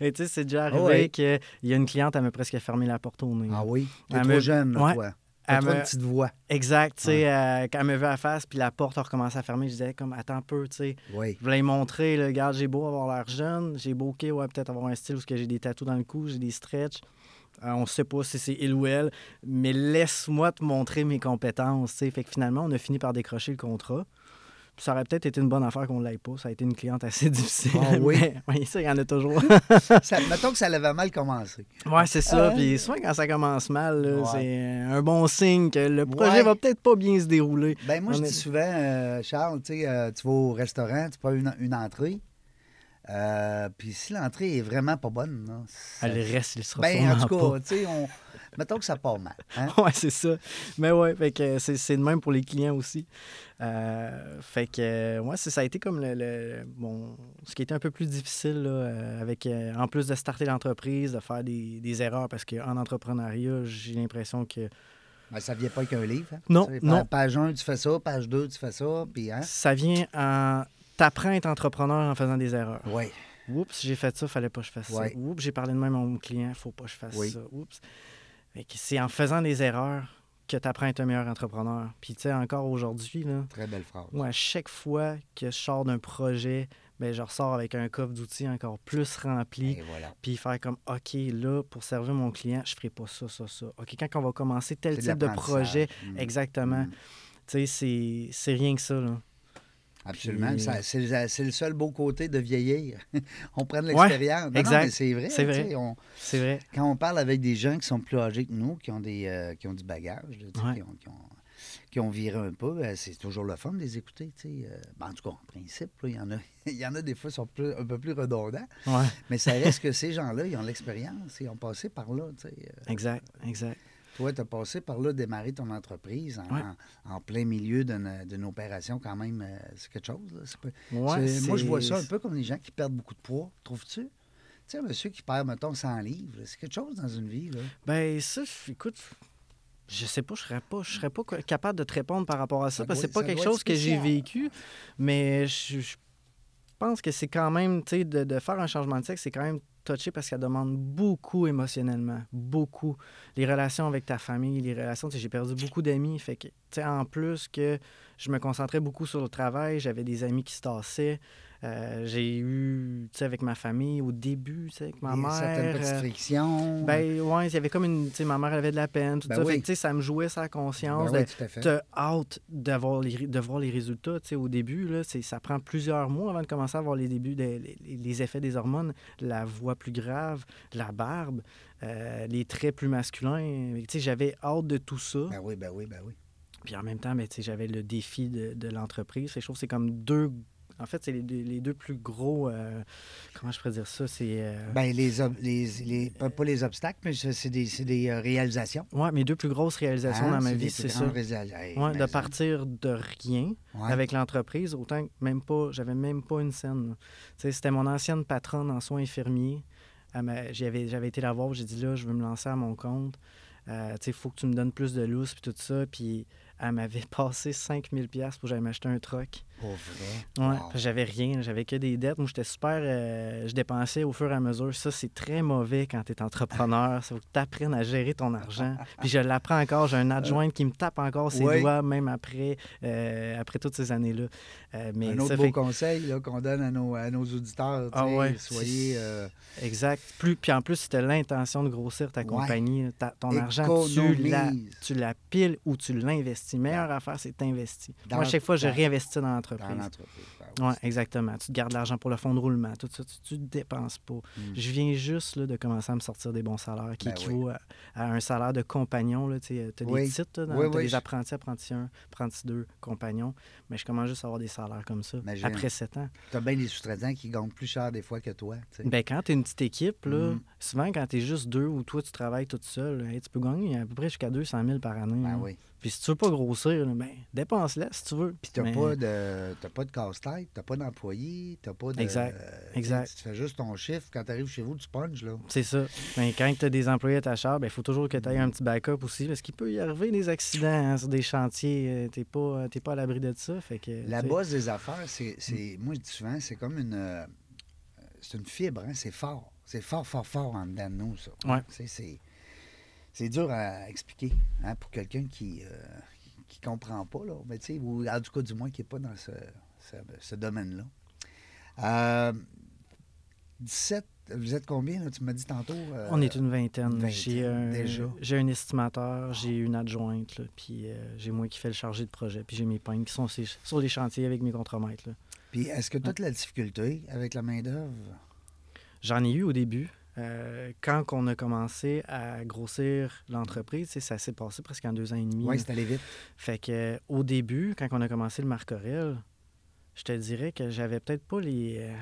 Et tu sais, c'est déjà arrivé ouais. qu'il y a une cliente, elle m'a presque fermé la porte au nez. Ah oui? T'es Elle trop me- jeune, là, Ouais. toi. Elle me- une petite voix. Exact. Tu sais, euh, quand elle me vu à la face, puis la porte a recommencé à fermer, je disais, comme, attends un peu, tu sais. Oui. Je voulais lui montrer, là, regarde, j'ai beau avoir l'air jeune, j'ai beau, OK, ouais, peut-être avoir un style où j'ai des tatous dans le cou, j'ai des stretches. Euh, on sait pas si c'est il ou elle, mais laisse-moi te montrer mes compétences. tu sais. Fait que finalement, on a fini par décrocher le contrat. Puis ça aurait peut-être été une bonne affaire qu'on ne l'aille pas. Ça a été une cliente assez difficile. Ah oui? oui, ça, il y en a toujours. Ça, mettons que ça l'avait mal commencé. ouais, c'est ça. Ah. Puis souvent, quand ça commence mal, Ouais. c'est un bon signe que le projet Ouais. va peut-être pas bien se dérouler. Ben moi, je dis souvent, euh, Charles, tu euh, vas au restaurant, tu prends une, une entrée. Euh, Puis si l'entrée est vraiment pas bonne, là, ça- Ah, le reste, il sera ben, en tout cas, tu sais, on... mettons que ça part mal. hein. Ouais, c'est ça. Mais ouais, fait que c'est, c'est de même pour les clients aussi. Euh, fait que, ouais, ça a été comme le, le- bon, ce qui était un peu plus difficile, là, euh, avec, en plus de starter l'entreprise, de faire des, des erreurs, parce qu'en entrepreneuriat, j'ai l'impression que Ben, ça vient pas avec un livre. hein. Non, non. Page 1, tu fais ça. Page 2, tu fais ça. Puis, hein? ça vient en... T'apprends à être entrepreneur en faisant des erreurs. Oui. Oups, j'ai fait ça, fallait pas que je fasse Ouais. ça. Oups, j'ai parlé de même à mon client, faut pas que je fasse Oui. ça. Oups. C'est en faisant des erreurs que tu apprends à être un meilleur entrepreneur. Puis tu sais, encore aujourd'hui, là, Très belle phrase. Moi, à chaque fois que je sors d'un projet, ben, je ressors avec un coffre d'outils encore plus rempli. Et voilà. Puis faire comme, OK, là, pour servir mon client, je ferai pas ça, ça, ça. OK, quand on va commencer tel type de projet, Mm. exactement. Mm. Tu sais, c'est- c'est rien que ça, là. Absolument. C'est le- seul beau côté de vieillir. on prend de Ouais, l'expérience. Exact. mais c'est vrai. C'est vrai. on- quand on parle avec des gens qui sont plus âgés que nous, qui ont, des, euh, qui ont du bagage, là, Ouais. qui, ont, qui ont- qui ont viré un peu, ben, c'est toujours le fun de les écouter. Euh, ben, en tout cas, en principe, il y en a, il y en a des fois qui sont plus- un peu plus redondants, Ouais, mais ça reste que ces gens-là, ils ont l'expérience, ils ont passé par là. euh. exact, exact. Toi, tu as passé par là, démarrer ton entreprise en, Ouais. en- en plein milieu d'une opération, quand même, euh, c'est quelque chose. là. Pas- Ouais, moi, je vois ça un peu comme les gens qui perdent beaucoup de poids, trouves-tu? Tu sais, un monsieur qui perd, mettons, 100 livres, c'est quelque chose dans une vie. Là. Ben, ça, écoute, je sais pas, je serais pas, je serais pas capable de te répondre par rapport à ça, Ça parce que c'est pas quelque chose que j'ai vécu, mais je, je pense que c'est quand même, tu sais, de, faire un changement de sexe, c'est quand même touché parce que ça demande beaucoup émotionnellement, beaucoup. Les relations avec ta famille, les relations, j'ai perdu beaucoup d'amis, fait que, tu sais, en plus que je me concentrais beaucoup sur le travail, j'avais des amis qui se tassaient, euh, j'ai eu, tu sais, avec ma famille au début, tu sais, avec ma Et mère. Certaines petites euh, frictions. ben ouais, il y avait comme une. Tu sais, ma mère avait de la peine, tout Ben ça. oui. Fait que, tu sais, ça me jouait sa conscience. Ben oui, de- tout à fait. T'as hâte d'avoir les, de voir les résultats. Tu sais, au début, là, c'est- ça prend plusieurs mois avant de commencer à voir les débuts, des- les, les effets des hormones, la voix plus grave, la barbe, euh, les traits plus masculins. Tu sais, j'avais hâte de tout ça. Ben oui, ben oui, ben oui. Puis en même temps, ben, tu sais, j'avais le défi de, de l'entreprise. Je trouve que c'est comme deux. En fait, c'est les, deux- les deux plus gros. euh, comment je pourrais dire ça? C'est. euh, Ben, les, les, les- pas les obstacles, mais c'est des, c'est des euh, réalisations. Ouais, mes deux plus grosses réalisations Hein, dans ma des vie, c'est ça. Hey, Ouais, de partir de rien ouais. avec l'entreprise, autant que même pas, j'avais même pas une scène. C'était mon ancienne patronne en soins infirmiers. M'a- J'avais j'avais été la voir, j'ai dit là, je veux me lancer à mon compte. Euh, il faut que tu me donnes plus de lousse, puis tout ça. Puis elle m'avait passé 5000 pièces pour que j'aille m'acheter un truck. Pour vrai? Ouais, Wow. j'avais rien, j'avais que des dettes. Moi, j'étais super. euh, je dépensais au fur et à mesure. Ça, c'est très mauvais quand tu es entrepreneur. Ça faut que tu apprennes à gérer ton argent. Puis je l'apprends encore. J'ai un adjoint qui me tape encore ses Ouais. doigts, même après, euh, après toutes ces années-là. Euh, mais un autre ça beau fait conseil qu'on donne à nos, à nos auditeurs. Ah ouais, Soyez. euh, exact. Plus, puis en plus, si tu as l'intention de grossir ta Ouais. compagnie, ta- ton argent, tu la, tu la piles ou tu l'investis. Meilleure affaire, c'est d'investir. Dans- Moi, à chaque fois, je réinvestis dans l'entreprise. L'entreprise. Ben oui, Oui, exactement. Tu te gardes l'argent pour le fonds de roulement, tout ça, tu ne dépenses pas. Mm. Je viens juste là, de commencer à me sortir des bons salaires qui Ben oui. équivaut à, à un salaire de compagnon. Tu as Oui. des titres, t'as oui, des apprentis, apprentis 1, apprentis 2, compagnons. Mais je commence juste à avoir des salaires comme ça Imagine. après 7 ans. Tu as bien des sous-traitants qui gagnent plus cher des fois que toi. tu. Ben, quand tu es une petite équipe, là, Mhm. souvent quand tu es juste deux ou toi tu travailles tout seul, hey, tu peux gagner à peu près jusqu'à 200 000 par année. Ben là. oui. Puis si tu veux pas grossir, ben, dépense-la si tu veux. Puis tu n'as Mais- pas de, t'as pas de casse-tête, tu n'as pas d'employé, tu n'as pas de. Exact, euh, exact. Tu fais juste ton chiffre. Quand tu arrives chez vous, tu punches. Là. C'est ça. Ben, quand tu as des employés à ta charge, il faut toujours que tu aies un petit backup aussi, parce qu'il peut y arriver des accidents hein, sur des chantiers. Tu n'es pas, t'es pas à l'abri de ça. Fait que, La base des affaires, c'est, moi je dis souvent, c'est comme une. euh, c'est une fibre, hein, c'est fort. C'est fort, fort, fort en dedans de nous, ça. Ouais. Tu sais, C'est, c'est dur à expliquer hein, pour quelqu'un qui ne qui comprend pas, là. Mais ou en tout cas, du moins, qui n'est pas dans ce, ce, ce domaine-là. Euh, 17, vous êtes combien, là, tu m'as dit tantôt? euh, On est une vingtaine. J'ai un, déjà. j'ai un estimateur, j'ai une adjointe, là, puis euh, j'ai moi qui fais le chargé de projet, puis j'ai mes pagnes qui sont sur les chantiers avec mes contremaîtres. Puis est-ce que de la difficulté avec la main-d'œuvre? J'en ai eu au début. Euh, quand on a commencé à grossir l'entreprise, ça s'est passé presque en deux ans et demi. Oui, c'est allé vite. Fait que euh, au début, quand on a commencé le Marcorel, je te dirais que j'avais peut-être pas les. euh,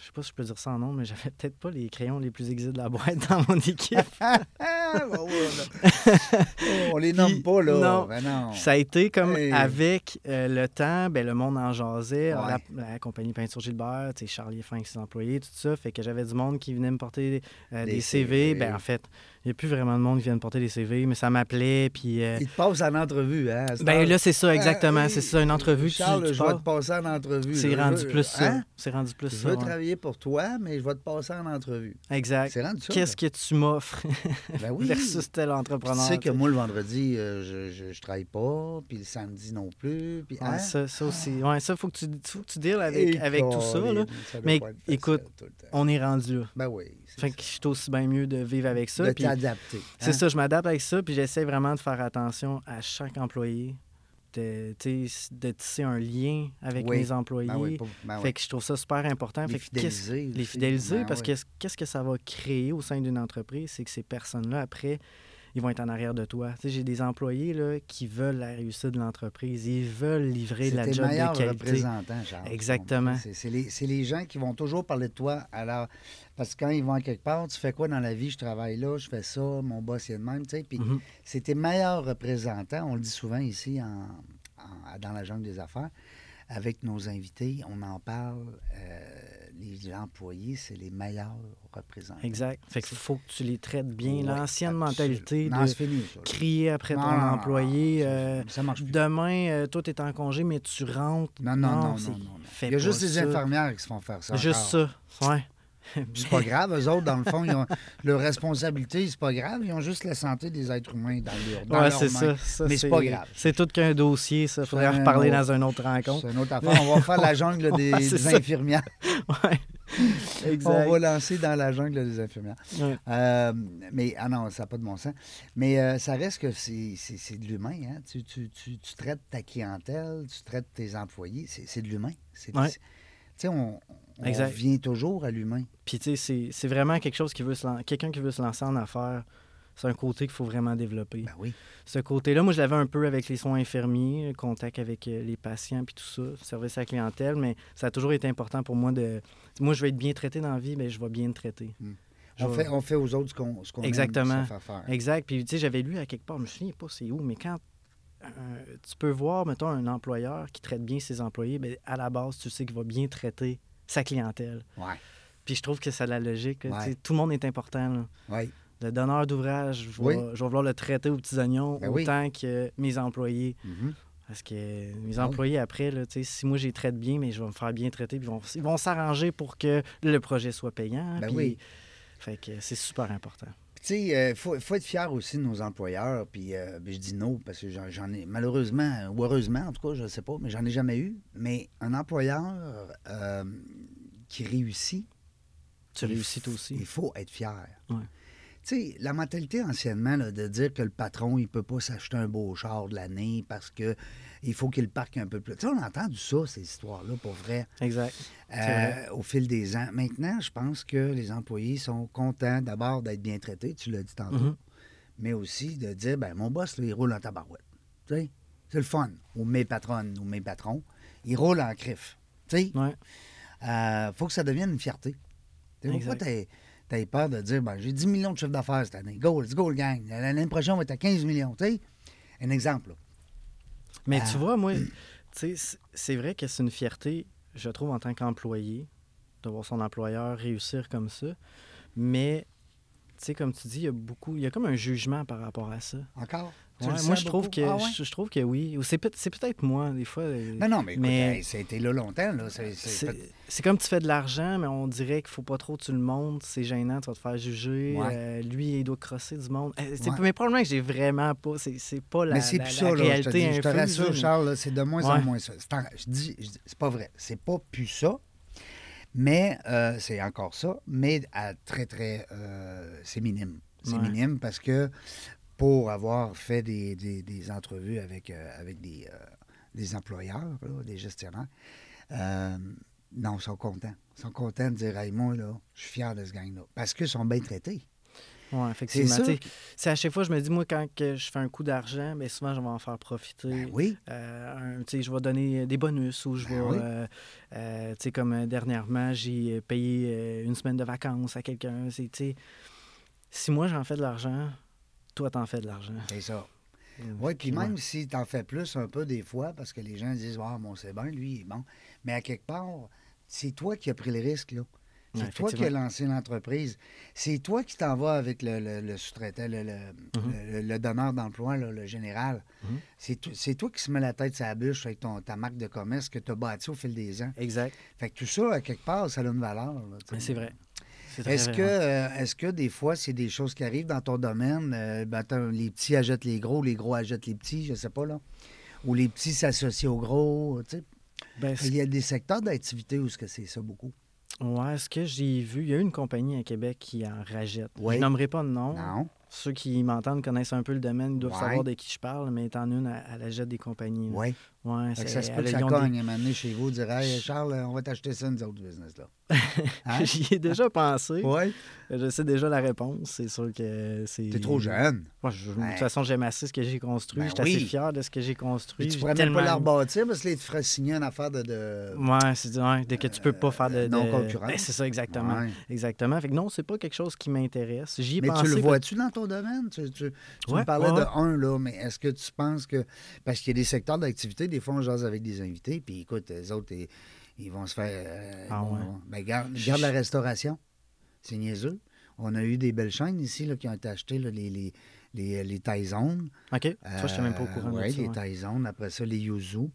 je sais pas si je peux dire ça en nom, mais j'avais peut-être pas les crayons les plus aiguisés de la boîte dans mon équipe. Ouais, là. on les nomme Puis, pas, là. non. Ben non. Ça a été comme Hey. avec euh, le temps, ben, le monde en jasait. Ouais. La, la compagnie Peinture Gilbert, Charlie avec ses employés, tout ça. Fait que j'avais du monde qui venait me porter euh, Des des, CV. CV. Ben, en fait, il n'y a plus vraiment de monde qui vient me porter des CV, mais ça m'appelait. Puis. euh, Il te passe en entrevue, hein? ben là, c'est ça, exactement. Ah, c'est ça, une entrevue. Charles, tu je vais passes. te passer en entrevue. C'est rendu Je- plus ça. Hein? C'est rendu plus Je ça. veux ouais. travailler pour toi, mais je vais te passer en entrevue. Exact. C'est rendu ça. Qu'est-ce que tu m'offres? Ben oui. versus tel entrepreneur? tu sais que moi, le vendredi, euh, je, je, je travaille pas, puis le samedi non plus. Puis, Ouais, hein? ça, ça aussi. Ouais, ça, faut que tu, faut que tu deals avec, Et avec tout ça. Là. ça Mais écoute. On est rendu là. Ben oui. C'est Fait que je suis aussi bien mieux de vivre avec ça. de puis t'adapter. C'est hein? ça, je m'adapte avec ça, puis j'essaie vraiment de faire attention à chaque employé, de, tisser un lien avec Oui. mes employés. Ben oui, pas- ben fait que je trouve ça super important. Les Fait fidéliser. les fidéliser, Ben parce oui. que qu'est-ce que ça va créer au sein d'une entreprise, c'est que ces personnes-là, après, ils vont être en arrière de toi. Tu sais, j'ai des employés là, qui veulent la réussite de l'entreprise. Ils veulent livrer C'est la job de qualité. représentants, Charles. Exactement. C'est les, c'est les gens qui vont toujours parler de toi. Alors, parce que quand ils vont à quelque part, tu fais quoi dans la vie? Je travaille là, je fais ça, mon boss est de même, tu sais. Puis Mhm. c'est tes meilleurs représentants. On le dit souvent ici en, en- dans la jungle des affaires. Avec nos invités, on en parle. euh, les employés, c'est les meilleurs représentants. Exact. Fait qu'il faut que tu les traites bien. L'ancienne mentalité Non, de c'est fini, ça. crier après Non, ton non, employé. ça- euh, ça marche plus. Demain, euh, toi, tu es en congé, mais tu rentres. Non, non, non, non, Il y a juste les ça. infirmières qui se font faire ça. Juste encore. ça. Ouais. C'est pas grave, eux autres, dans le fond, ils ont leur responsabilité, c'est pas grave. Ils ont juste la santé des êtres humains dans leur dans Ouais, mains. ça, ça, Mais c'est pas grave. C'est tout qu'un dossier, ça. Faudrait en reparler autre- dans une autre rencontre. C'est une autre affaire. On va faire la jungle des, Ouais, infirmières. Ouais. Exact. On va lancer dans la jungle des infirmières. Ouais. Euh, mais, ah non, ça n'a pas de bon sens. Mais euh, ça reste que c'est c'est- c'est de l'humain. Hein? Tu, tu- tu- tu traites ta clientèle, tu traites tes employés. C'est c'est de l'humain. Tu sais, on, on Exact. revient toujours à l'humain. Puis, tu sais, c'est- vraiment quelque chose qui veut se quelqu'un qui veut se lancer en affaires. C'est un côté qu'il faut vraiment développer. Ben oui. Ce côté-là, moi, je l'avais un peu avec les soins infirmiers, le contact avec euh, les patients, puis tout ça, service à la clientèle, mais ça a toujours été important pour moi de. Moi, je vais être bien traité dans la vie, mais je vais bien le traiter. Je On vais- fait, on fait aux autres ce qu'on aime Exactement. faire faire. Exact. Puis, tu sais, j'avais lu à quelque part, je me souviens pas c'est où, mais quand euh, tu peux voir, mettons, un employeur qui traite bien ses employés, bien, à la base, tu sais qu'il va bien traiter sa clientèle. Ouais. Puis, je trouve que c'est la logique. Ouais. Tout le monde est important. Le donneur d'ouvrage, je Oui. vais, je vais vouloir le traiter aux petits oignons Ben oui. autant que mes employés. Mhm. Parce que mes employés, après, là, si moi je les traite bien, mais je vais me faire bien traiter, puis ils vont, ils vont s'arranger pour que le projet soit payant. Ben puis- oui. Fait que c'est super important. Tu sais, il faut, faut être fier aussi de nos employeurs. Puis euh, je dis non parce que j'en ai, malheureusement, ou heureusement, en tout cas, je ne sais pas, mais j'en ai jamais eu. Mais un employeur euh, qui réussit, Tu réussis toi aussi. Il faut être fier. Ouais. Tu sais, la mentalité anciennement là, de dire que le patron, il peut pas s'acheter un beau char de l'année parce que il faut qu'il parque un peu plus. Tu sais, on a entendu ça, ces histoires-là, pour vrai. Exact. Euh, vrai. au fil des ans. Maintenant, je pense que les employés sont contents d'abord d'être bien traités, tu l'as dit tantôt, Mhm. mais aussi de dire ben mon boss, là, il roule en tabarouette. Tu sais, c'est le fun. Ou mes patronnes ou mes patrons, ils roulent en crif. Tu sais, Ouais. euh, faut que ça devienne une fierté. Pourquoi Exact. t'as peur de dire ben, j'ai 10 millions de chiffre d'affaires cette année. Go, let's go, le gang. L'année prochaine, on va être à 15 millions. Tu sais, un exemple. là. Mais Ah. tu vois, moi, c'est vrai que c'est une fierté, je trouve, en tant qu'employé, de voir son employeur réussir comme ça. Mais, tu sais, comme tu dis, il y a beaucoup, il y a comme un jugement par rapport à ça. Encore? Tu Ouais, le moi, je trouve, que, Ah ouais? je, je trouve que oui. Ou c'est peut- c'est peut-être moi, des fois. euh, Non, non, mais, écoute, Mais- hey, ça a été là longtemps. Là. C'est- comme tu fais de l'argent, mais on dirait qu'il faut pas trop que tu le montres. C'est gênant, tu vas te faire juger. Ouais. Euh, lui, il doit crosser du monde. Euh. Mais probablement que j'ai vraiment pas. C'est pas la, mais c'est la- plus la ça, là, je te, réalité dis, je te rassure, là, Charles, là, c'est de moins en moins ça. En- je dis, c'est pas vrai. C'est pas plus ça, mais euh, c'est encore ça, mais à très, très. c'est minime. C'est minime parce que pour avoir fait des, des- des entrevues avec, euh, avec des, euh, des employeurs, là, des gestionnaires, euh, non, ils sont contents. Ils sont contents de dire, moi, là, je suis fier de ce gang-là. Parce qu'ils sont bien traités. Oui, effectivement. C'est à chaque fois, je me dis, moi, quand que je fais un coup d'argent, mais souvent, je vais en faire profiter. Ben oui. Euh, un- je vais donner des bonus ou je Ben vais. oui. euh, euh, tu sais, comme dernièrement, j'ai payé une semaine de vacances à quelqu'un. Si moi, j'en fais de l'argent, toi, t'en fais de l'argent. C'est ça. Mm. Oui, puis même si tu en fais plus un peu des fois, parce que les gens disent Ah, bon, c'est bien, lui, il est bon. Mais à quelque part, c'est toi qui as pris le risque, là. C'est Ouais, toi qui as lancé l'entreprise. C'est toi qui t'en vas avec le, le- le sous-traitant, le, le- Mhm. le- le donneur d'emploi, le général. Mhm. C'est to- C'est toi qui se mets la tête sur la bûche avec ton, ta marque de commerce que tu as bâti au fil des ans. Exact. Fait que tout ça, à quelque part, ça a une valeur. c'est vrai. Est-ce que, euh, est-ce que des fois, c'est des choses qui arrivent dans ton domaine? euh, ben, les petits achètent les gros, les gros achètent les petits, je sais pas, là. Ou les petits s'associent aux gros, tu sais? Ben, Il y a des secteurs d'activité où est-ce que c'est ça beaucoup? Ouais, ce que j'ai vu, il y a une compagnie à Québec qui en rajette. Oui. Je nommerai pas de nom. Non. Ceux qui m'entendent connaissent un peu le domaine, ils doivent Ouais. savoir de qui je parle, mais étant une, elle, elle jette des compagnies. Oui. Ouais, c'est- ça se peut que ça cogne moment donné chez vous, dire Hey, Charles, on va t'acheter ça, nous autres, business-là. Hein? J'y ai déjà pensé. Oui. Je sais déjà la réponse. C'est sûr que c'est. T'es trop jeune. Je- de toute façon, j'aime assez ce que j'ai construit. Ben je suis assez fier de ce que j'ai construit. Puis tu pourrais même pas tellement- la rebâtir parce que là, tu ferais signer une affaire de. de... Ouais, c'est ouais, dès que tu peux pas faire de. euh, de- non-concurrence. Ben, c'est ça, exactement. Ouais. Exactement. Fait que non, c'est pas quelque chose qui m'intéresse. J'y ai Mais pensé. tu le vois-tu dans ton domaine? Tu, tu- me parlais de un, là, mais est-ce que tu penses que. Parce qu'il y a des secteurs d'activité, des fois, on jase avec des invités, puis écoute, les autres, ils, ils vont se faire. euh, Ah bon, ouais. ben, garde, garde la restauration. C'est niaiseux. On a eu des belles chaînes ici là, qui ont été achetées, là, les, les, les, les Taizones. OK. Ça, je même pas au Euh, courant ça. les ouais. Après ça, les Yuzu,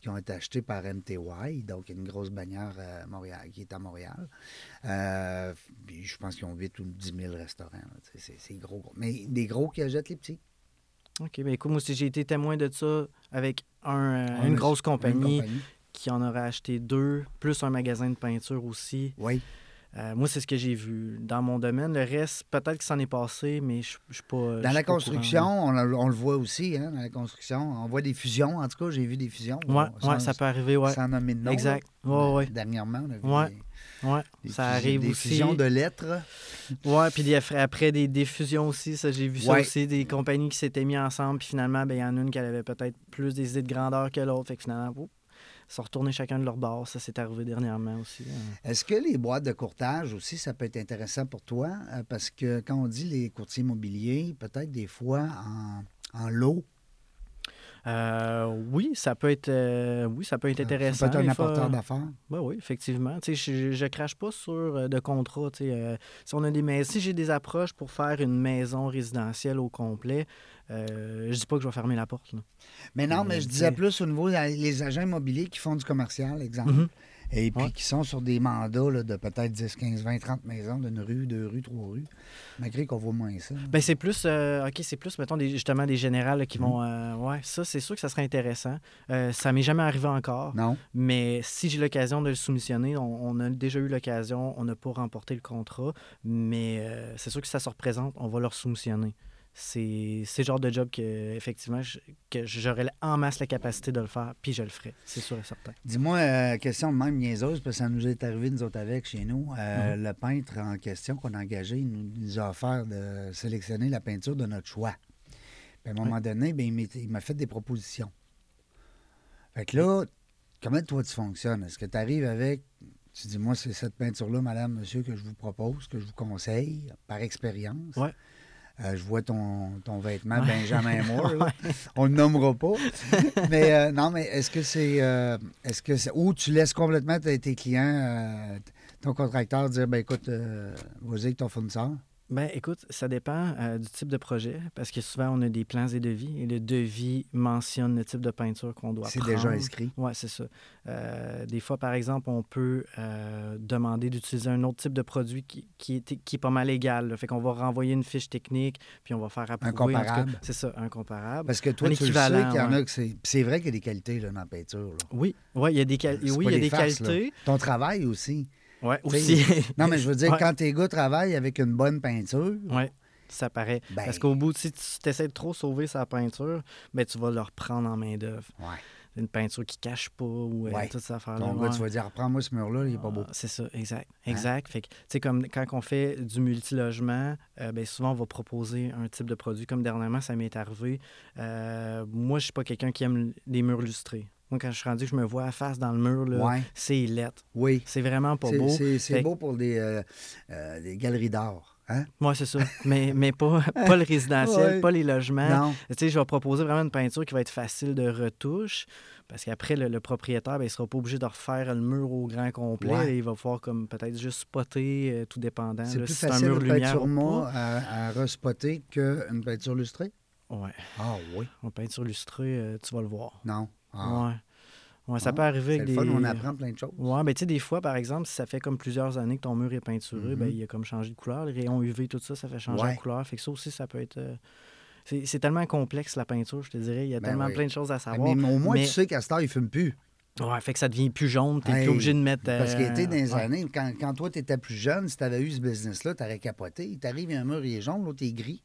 qui ont été achetés par MTY, donc une grosse bannière à Montréal, qui est à Montréal. Euh, puis je pense qu'ils ont 8 ou 10 000 restaurants. c'est gros, gros. Mais des gros qui achètent les petits. OK. Ben écoute, moi j'ai été témoin de ça avec un, euh, Ouais, une grosse une compagnie qui en aurait acheté deux, plus un magasin de peinture aussi. Oui. Euh, moi, c'est ce que j'ai vu dans mon domaine. Le reste, peut-être que ça en est passé, mais je je suis pas. Dans la construction, on, le- on le voit aussi, hein, dans la construction. On voit des fusions. En tout cas, j'ai vu des fusions. là. Ouais, ça peut arriver, ouais. Sans nommer de nom. Exact. Ouais, ouais. Dernièrement, on a vu des, Ouais, des ça arrive des aussi. fusions de lettres. Ouais, puis des- après des diffusions aussi, ça j'ai vu ça Ouais. aussi, des compagnies qui s'étaient mis ensemble, puis finalement, ben, il y en a une qui avait peut-être plus des idées de grandeur que l'autre, fait que finalement, oups, ils sont retournés chacun de leur bord. Ça, c'est arrivé dernièrement aussi. hein. Est-ce que les boîtes de courtage aussi, ça peut être intéressant pour toi? Euh, Parce que quand on dit les courtiers immobiliers, peut-être des fois en, en lot, Euh, oui, ça peut être, euh, oui, ça peut être intéressant. ça peut être un des fois. apporteur d'affaires. Ben oui, effectivement. Tu sais, je, je crache pas sur euh, de contrat. tu sais, euh, si on a des mais- si j'ai des approches pour faire une maison résidentielle au complet, euh, je dis pas que je vais fermer la porte. là. Mais non, Euh, mais je disais sais. plus au niveau des agents immobiliers qui font du commercial, exemple. Mhm. Et puis Ouais. qui sont sur des mandats là, de peut-être 10, 15, 20, 30 maisons d'une rue, deux rues, trois rues. Malgré qu'on voit moins ça. Ben, c'est plus, euh, OK, c'est plus, mettons, des, justement, des générales qui Mhm. vont. euh, ouais, ça, c'est sûr que ça serait intéressant. Euh, ça m'est jamais arrivé encore. Non? Mais si j'ai l'occasion de le soumissionner, on, on a déjà eu l'occasion, on n'a pas remporté le contrat, mais euh, c'est sûr que ça se représente, on va leur soumissionner. C'est le genre de job que, effectivement, je- que j'aurais en masse la capacité de le faire, puis je le ferai, c'est sûr et certain. Dis-moi, euh, question de même niaiseuse, parce que ça nous est arrivé, nous autres, avec chez nous. Euh, Mhm. Le peintre en question qu'on a engagé, il nous, nous a offert de sélectionner la peinture de notre choix. Puis à un moment donné, ben, il m'a fait des propositions. Fait que là, comment toi tu fonctionnes? Est-ce que tu arrives avec. Tu dis, moi, c'est cette peinture-là, madame, monsieur, que je vous propose, que je vous conseille, par expérience? Ouais. Euh, je vois ton, ton vêtement Ouais. Benjamin Moore. là. On ne nommera pas. mais euh, non, mais est-ce que c'est. euh, est-ce que c'est. Ou tu laisses complètement tes, tes clients, euh, ton contracteur, dire ben écoute, vas-y avec ton fournisseur? Ben, écoute, ça dépend euh, du type de projet, parce que souvent, on a des plans et devis, et le devis mentionne le type de peinture qu'on doit C'est prendre. déjà inscrit. Oui, c'est ça. Euh, des fois, par exemple, on peut euh, demander d'utiliser un autre type de produit qui, qui, est, qui est pas mal égal. là. Fait qu'on va renvoyer une fiche technique, puis on va faire approuver. cas, comparable. C'est ça, un comparable. Parce que toi, Un tu le sais équivalent, qu'il y en a que c'est. C'est vrai qu'il y a des qualités là, dans la peinture. là. Oui, ouais, il y a des, quali- C'est oui, il y a des farces, qualités. Ton travail aussi. Sais, aussi. Non, mais je veux dire, Ouais. quand tes gars travaillent avec une bonne peinture, Ouais, ça paraît. ben, Parce qu'au bout, si tu essaies de trop sauver sa peinture, ben, tu vas le reprendre en main-d'œuvre. ouais. Une peinture qui cache pas ou euh, Ouais. toutes ces affaires-là. ton gars, tu vas dire, reprends-moi ce mur-là, il est pas beau. Ah, C'est ça, exact. Hein? Exact. Fait que, tu sais, comme quand on fait du multilogement, euh, ben, souvent, on va proposer un type de produit. Comme dernièrement, ça m'est arrivé. Euh, moi, je suis pas quelqu'un qui aime les murs lustrés. Moi, quand je suis rendu, que je me vois à face dans le mur, là, Ouais. c'est lettre. Oui. C'est vraiment pas beau. C'est Fait- beau pour des, euh, euh, des galeries d'art. Hein? Moi, c'est ça. mais mais pas, pas le résidentiel, Ouais. pas les logements. Non. Tu sais, je vais proposer vraiment une peinture qui va être facile de retouche. Parce qu'après, le, le propriétaire, ben, il ne sera pas obligé de refaire le mur au grand complet. Ouais. Il va pouvoir comme peut-être juste spotter, euh, tout dépendant. C'est plus si un facile mur une peinture à, à respotter qu'une peinture lustrée? Ouais. Ah oui. En peinture lustrée, euh, tu vas le voir. Non. Ah. Ouais. Ouais, ça Ah, peut arriver avec le des. fun, on apprend plein de choses. Ouais, mais tu sais, des fois, par exemple, si ça fait comme plusieurs années que ton mur est peinturé, Mhm. ben, il a comme changé de couleur. Les rayons UV, tout ça, ça fait changer Ouais. la couleur. Fait que ça aussi, ça peut être. euh, C'est tellement complexe, la peinture, je te dirais. Il y a Ben tellement oui. plein de choses à Mais, savoir. au moins, mais- tu sais qu'à cette heure, il ne fume plus. Ouais, fait que ça devient plus jaune. T'es Hey, plus obligé de mettre. Parce qu'il euh, était dans les ouais. années, quand, quand toi, tu étais plus jeune, si tu avais eu ce business-là, tu aurais capoté. Il t'arrive un mur, il est jaune, l'autre, est gris.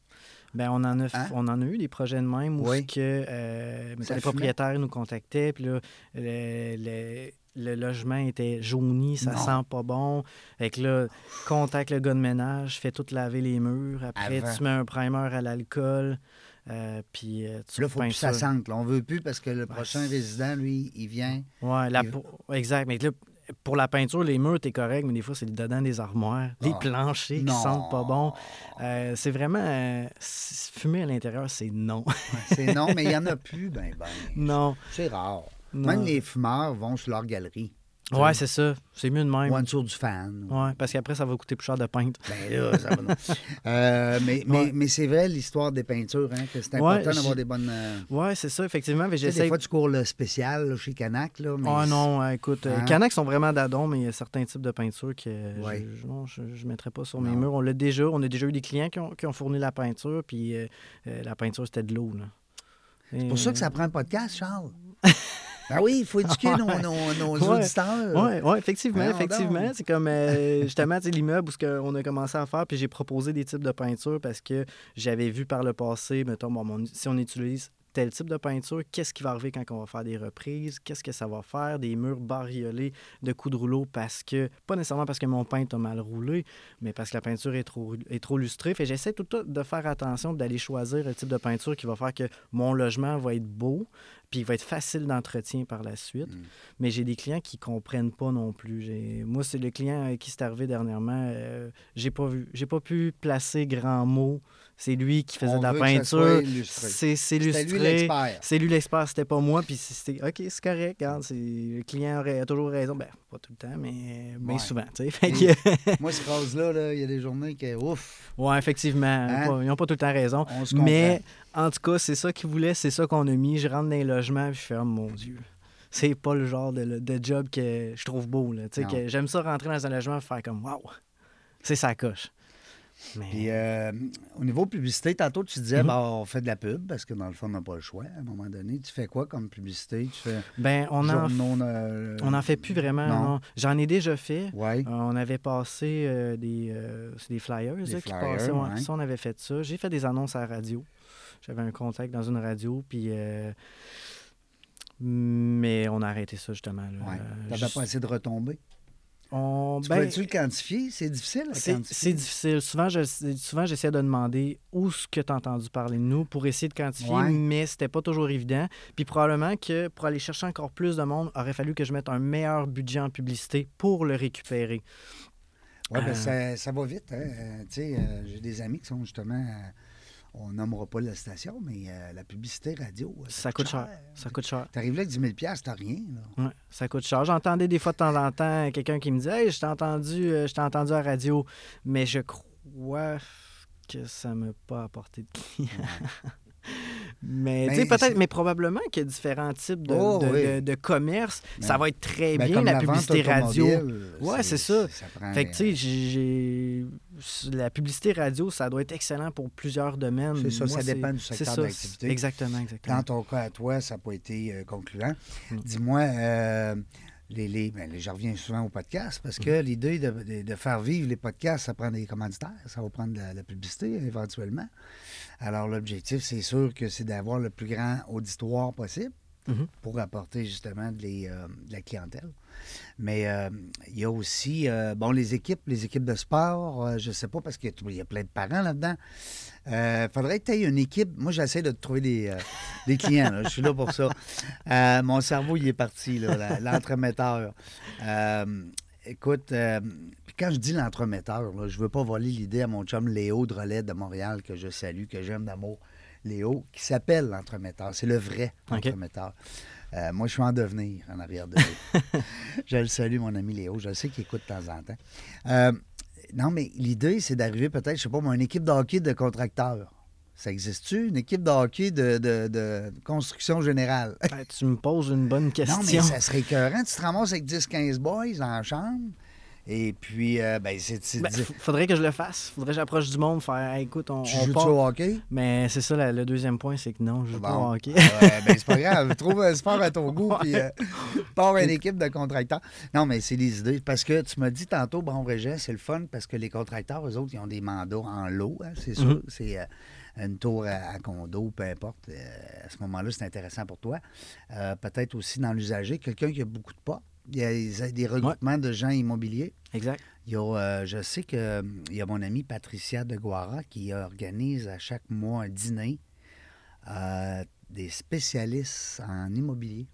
Ben, on, en a, f- Hein? on en a eu des projets de même où Oui. que, euh, les propriétaires nous contactaient, puis là, le, logement était jauni, ça Non. sent pas bon. Fait que là, contacte le gars de ménage, fais tout laver les murs. Après, Avant. tu mets un primer à l'alcool, euh, puis euh, tu Là, faut que ça ça. sente. là. On veut plus parce que le prochain résident, lui, il vient. La Il- exact. Mais là, pour la peinture, les murs, t'es correct, mais des fois, c'est le dedans des armoires, les Ah. planchers Non. qui sentent pas bon. Euh, c'est vraiment. euh, fumer à l'intérieur, c'est non. C'est non, mais il n'y en a plus, ben, ben. non. C'est rare. non. Même les fumeurs vont sur leur galerie. Ouais, c'est ça. C'est mieux de même. Ou en dessous du fan. Ouais, parce qu'après, ça va coûter plus cher de peindre. Ben là, ça va. non. Euh, mais mais, Ouais. mais c'est vrai, l'histoire des peintures, hein, que c'est Ouais, important d'avoir des bonnes. euh, Ouais, c'est ça, effectivement. Mais tu sais, des fois, tu cours le spécial là, chez Canac. Là, mais Ah non, écoute, euh, Hein? Canac sont vraiment d'adon, mais il y a certains types de peintures que Ouais. je, non, je, je mettrais pas sur mes Non. murs. On l'a déjà, on a déjà eu des clients qui ont, qui ont fourni la peinture, puis euh, la peinture, c'était de l'eau. là. C'est pour ça que ça prend un podcast, Charles. ben oui, il faut éduquer nos, nos, nos Ouais. auditeurs. Oui, ouais, effectivement, effectivement. C'est comme euh, justement l'immeuble où ce on a commencé à faire, puis j'ai proposé des types de peinture parce que j'avais vu par le passé, mettons, bon, mon- si on utilise tel type de peinture, qu'est-ce qui va arriver quand on va faire des reprises, qu'est-ce que ça va faire, des murs bariolés de coups de rouleau parce que, pas nécessairement parce que mon peintre a mal roulé, mais parce que la peinture est trop, est trop lustrée. Fait j'essaie tout le temps de faire attention, d'aller choisir le type de peinture qui va faire que mon logement va être beau, puis il va être facile d'entretien par la suite. Mm. Mais j'ai des clients qui comprennent pas non plus. Moi, c'est le client qui c'est arrivé dernièrement. euh, j'ai pas vu, j'ai pas pu placer grand mot. C'est lui qui faisait On de la peinture. C'est illustré. l'expert. C'est lui l'expert, c'était pas moi. Puis c'était OK, c'est correct. regarde, le client aurait toujours raison. Ben, pas tout le temps, mais bien Ouais. souvent. Fait que- Moi, cette phrase-là, là, il y a des journées que, ouf, ouais, effectivement. Hein? Ils n'ont pas tout le temps raison. on se comprend. Mais en tout cas, c'est ça qu'ils voulaient, c'est ça qu'on a mis. Je rentre dans les logements, puis je fais, oh mon Dieu. C'est pas le genre de, de job que je trouve beau. Là. Que J'aime ça rentrer dans un logement et faire comme, waouh, c'est sa coche. Mais, Puis euh, au niveau publicité, tantôt tu disais, bah, on fait de la pub parce que dans le fond, on n'a pas le choix. À un moment donné, tu fais quoi comme publicité? Tu fais ben, on en, journaux, euh, on en fait plus vraiment. J'en ai déjà fait. Ouais. Euh, on avait passé euh, des, c'est des flyers, Des là, qui flyers, passaient. ouais. ouais. Ça, on avait fait ça. J'ai fait des annonces à la radio. J'avais un contact dans une radio, puis. mais on a arrêté ça, justement. là. juste- pas essayé de retomber. On- Tu ben, pourrais-tu le quantifier? C'est difficile à c'est quantifier. c'est difficile. Souvent, je, souvent, j'essaie de demander où ce que tu as entendu parler de nous pour essayer de quantifier, Ouais. mais c'était pas toujours évident. Puis probablement que pour aller chercher encore plus de monde, aurait fallu que je mette un meilleur budget en publicité pour le récupérer. Oui, ben, Euh, ça, ça va vite. hein. Euh, tu sais, euh, j'ai des amis qui sont justement. euh, on nommera pas la station, mais euh, la publicité radio. euh, Ça coûte cher. Ça coûte cher. T'arrives là avec 10 000 t'as rien. Là. Ouais, ça coûte cher. J'entendais des fois de temps en temps quelqu'un qui me dit Hey, je t'ai entendu, euh, je t'ai entendu à la radio, mais je crois que ça ne m'a pas apporté de clients. mais, Mais tu sais, peut-être, mais probablement qu'il y a différents types de, Oh, de, oui. de- de commerce. Ben, ça va être très Ben, bien, la publicité radio. Ouais, c'est ça. prend, Fait que, tu sais, j'ai- la publicité radio, ça doit être excellent pour plusieurs domaines. C'est ça, ça Moi, dépend du secteur ça, d'activité. Exactement, exactement. Dans ton cas à toi, ça n'a pas été euh, concluant. Mm. Dis-moi, euh, les, les, ben, les- je reviens souvent au podcast parce que Mm. l'idée de, de- de faire vivre les podcasts, ça prend des commanditaires, ça va prendre de la, la publicité éventuellement. Alors, l'objectif, c'est sûr que c'est d'avoir le plus grand auditoire possible Mhm. pour apporter justement de, euh, la clientèle. Mais euh, il y a aussi, euh, bon, les équipes, les équipes de sport, je ne sais pas, parce qu'il y a- plein de parents là-dedans. Il faudrait que tu aies une équipe. Moi, j'essaie de trouver des, clients. Je suis là pour ça. Mon cerveau, il est parti, l'entremetteur. Écoute, quand je dis l'entremetteur, je veux pas voler l'idée à mon chum Léo Drolet de Montréal, que je salue, que j'aime d'amour. Léo, qui s'appelle l'entremetteur. C'est le vrai entremetteur. Euh, moi, je suis en devenir en arrière de lui. je le salue, mon ami Léo. Je sais qu'il écoute de temps en temps. Euh, non, mais l'idée, c'est d'arriver peut-être, je sais pas, moi, une équipe de hockey de contracteurs. Ça existe-tu? Une équipe de hockey de, de- de construction générale? Ben, tu me poses une bonne question. Non, mais ça serait écœurant. Tu te ramasses avec 10-15 boys la chambre. Et puis, euh, ben, c'est... Ben, faudrait que je le fasse. Faudrait que j'approche du monde, faire Hey, écoute, on, tu on joues au hockey? Mais c'est ça, la- le deuxième point, c'est que non, je joue pas Bon. au hockey. Ouais, ben, c'est pas grave. Trouve un sport à ton goût, puis euh, pars une équipe de contracteurs. Non, mais c'est des idées. Parce que tu m'as dit tantôt, bon, Régent, c'est le fun parce que les contracteurs, eux autres, ils ont des mandats en lot, hein, c'est sûr. Mhm. C'est. euh, une tour à, à condo, peu importe. euh, à ce moment-là, c'est intéressant pour toi. Peut-être aussi dans l'usager, quelqu'un qui a beaucoup de pas. Il y a des- des regroupements de gens immobiliers. Exact. Il y a, euh, je sais qu'il y a mon amie Patricia de Guara qui organise à chaque mois un dîner euh, des spécialistes en immobilier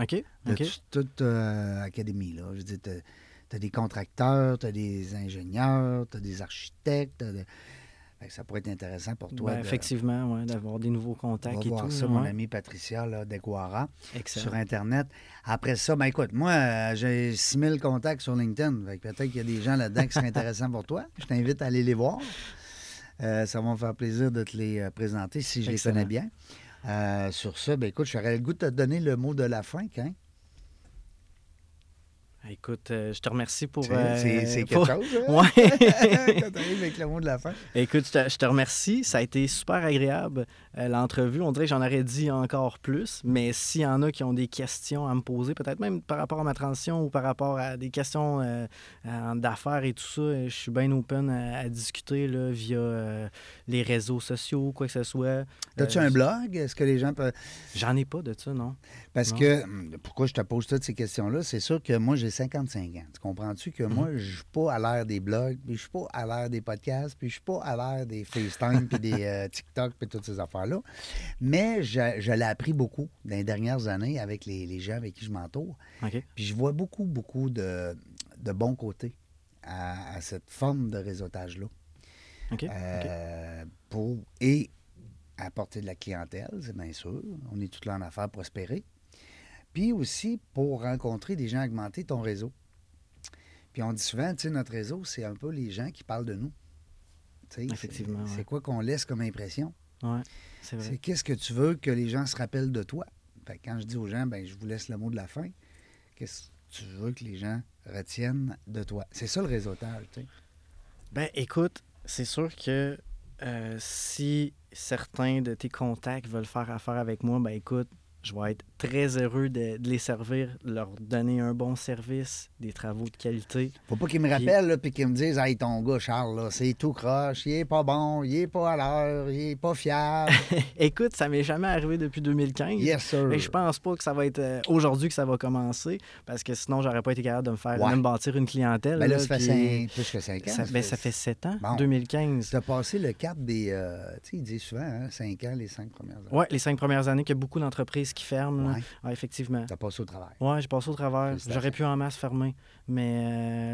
OK. de toute euh, académie. Là. Je veux dire, tu as, des contracteurs, tu as des ingénieurs, tu as des architectes. Ça pourrait être intéressant pour toi. Ben, de- effectivement, ouais, d'avoir des nouveaux on contacts va et voir tout. ça, mon amie Patricia là, de Guara Excellent. sur Internet. Après ça, ben écoute, moi, euh, j'ai 6000 contacts sur LinkedIn. Peut-être qu'il y a des gens là-dedans qui seraient intéressants pour toi. Je t'invite à aller les voir. Euh, ça va me faire plaisir de te les euh, présenter si je Excellent. les connais bien. Euh, sur ça, ben écoute, j'aurais le goût de te donner le mot de la fin, hein? Écoute, euh, je te remercie pour. C'est euh, c'est- quelque pour- chose, hein? Ouais. Quand t'arrives avec le mot de la fin. Écoute, je te, je te remercie. Ça a été super agréable, l'entrevue. On dirait que j'en aurais dit encore plus. Mais s'il y en a qui ont des questions à me poser, peut-être même par rapport à ma transition ou par rapport à des questions euh, euh, d'affaires et tout ça, euh, je suis bien open à, à discuter là, via euh, les réseaux sociaux, quoi que ce soit. As-tu Euh, un blog? Est-ce que les gens peuvent. J'en ai pas de ça, non? Parce Non. que, hum, pourquoi je te pose toutes ces questions-là, c'est sûr que moi, j'ai 55 ans. Tu comprends-tu que moi, Mhm. je suis pas à l'ère des blogs, puis je suis pas à l'ère des podcasts, puis je suis pas à l'ère des FaceTime, puis des euh, TikTok, puis toutes ces affaires-là. Mais je, je l'ai appris beaucoup dans les dernières années avec les, les gens avec qui je m'entoure. Puis je vois beaucoup, beaucoup de, de bons côtés à, à cette forme de réseautage-là. Euh, pour, et apporter de la clientèle, c'est bien sûr. On est tout là en affaires prospérer. Puis aussi pour rencontrer des gens, augmenter ton réseau. Puis on dit souvent, tu sais, notre réseau, c'est un peu les gens qui parlent de nous. Effectivement, C'est ouais. quoi qu'on laisse comme impression? Ouais, c'est qu'est-ce que tu veux que les gens se rappellent de toi? Fait que quand je dis aux gens, ben je vous laisse le mot de la fin. Qu'est-ce que tu veux que les gens retiennent de toi? C'est ça le réseautage, tu sais. Ben, écoute, c'est sûr que euh, si certains de tes contacts veulent faire affaire avec moi, ben écoute, je vais être très heureux de, de les servir, leur donner un bon service, des travaux de qualité. Faut pas qu'ils me rappellent, puis qu'ils me disent Hey, ton gars, Charles, là, c'est tout croche, il est pas bon, il est pas à l'heure, il est pas fiable. écoute, ça m'est jamais arrivé depuis 2015. yes, sir. Et je pense pas que ça va être euh, aujourd'hui que ça va commencer, parce que sinon, j'aurais pas été capable de me faire, Ouais. de me bâtir une clientèle. Ben là, là, ça fait puis cinq- plus que 5 ans. ça, ben, ça fait 7 ans, Bon. 2015. Tu as passé le cap des. euh, tu sais, ils disent souvent, 5 ans, les 5 premières années. Ouais, les cinq premières années, qu'il y a beaucoup d'entreprises qui ferment. Ouais. Ouais, effectivement. Tu as passé au travail. Ouais, j'ai passé au travers. J'aurais pu en masse fermer, mais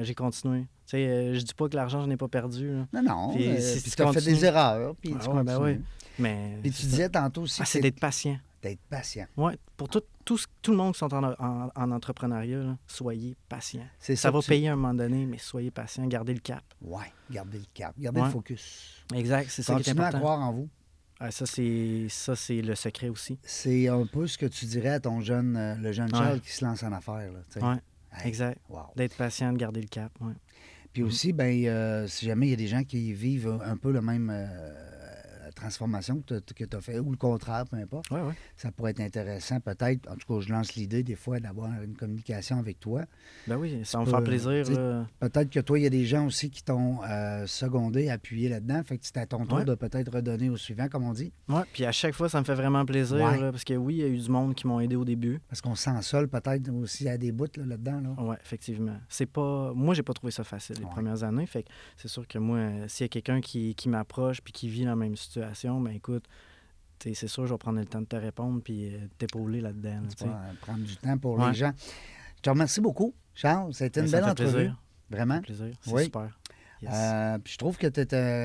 euh, j'ai continué. Tu sais, euh, je dis pas que l'argent, je n'ai pas perdu. là. Non, non. Puis euh, si puis tu as fait des erreurs. Puis Ah tu ouais, ben oui. Mais Puis tu c'est ça. disais tantôt aussi Ah, c'est d'être patient. d'être patient. Ouais, pour tout, tout, tout le monde qui sont en, en- en entrepreneuriat, là, soyez patient. C'est Ça va tu- payer à un moment donné, mais soyez patient, gardez le cap. Ouais, gardez le cap, gardez le focus. Exact, c'est ça qui est Continuez à important. croire en vous. Ah, ça, c'est ça, c'est le secret aussi. C'est un peu ce que tu dirais à ton jeune, euh, le jeune Ouais. Charles qui se lance en affaires. Hey, exact. wow. D'être patient, de garder le cap. Ouais. Puis aussi, ben, euh, si jamais il y a des gens qui vivent un peu le même euh, transformation que tu as fait, ou le contraire, peu importe, Ouais, ouais. ça pourrait être intéressant peut-être. En tout cas, je lance l'idée des fois d'avoir une communication avec toi. Ben oui, ça va me faire plaisir. là. Peut-être que toi, il y a des gens aussi qui t'ont euh, secondé, appuyé là-dedans. Fait que c'est à ton tour Ouais. de peut-être redonner au suivant, comme on dit. Ouais, puis à chaque fois, ça me fait vraiment plaisir. Là, parce que oui, il y a eu du monde qui m'ont aidé au début. Parce qu'on se sent seul peut-être aussi à des bouts là, là-dedans. Là. Oui, effectivement. C'est pas. Moi, j'ai pas trouvé ça facile les premières années. Fait que c'est sûr que moi, euh, s'il y a quelqu'un qui, qui m'approche puis qui vit la même situation, ben écoute, c'est sûr, je vais prendre le temps de te répondre puis euh, de t'épauler là-dedans. là, euh, prendre du temps pour Ouais. les gens. Je te remercie beaucoup, Charles. C'était Ben, une ça belle fait entrevue. plaisir. Ça Vraiment. fait plaisir. C'est Oui. super. Yes. Euh, je trouve que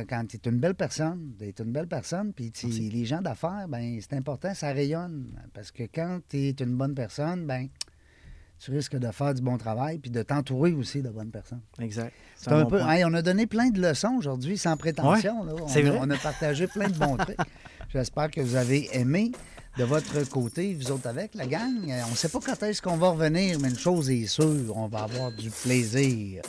quand tu es une belle personne, tu es une belle personne, puis les gens d'affaires, ben c'est important, ça rayonne. Parce que quand tu es une bonne personne, ben tu risques de faire du bon travail, puis de t'entourer aussi de bonnes personnes. exact. C'est un bon peu. Hey, on a donné plein de leçons aujourd'hui, sans prétention. là. A, on a partagé plein de bons trucs. J'espère que vous avez aimé. De votre côté, vous autres avec, la gang, euh, on ne sait pas quand est-ce qu'on va revenir, mais une chose est sûre, on va avoir du plaisir.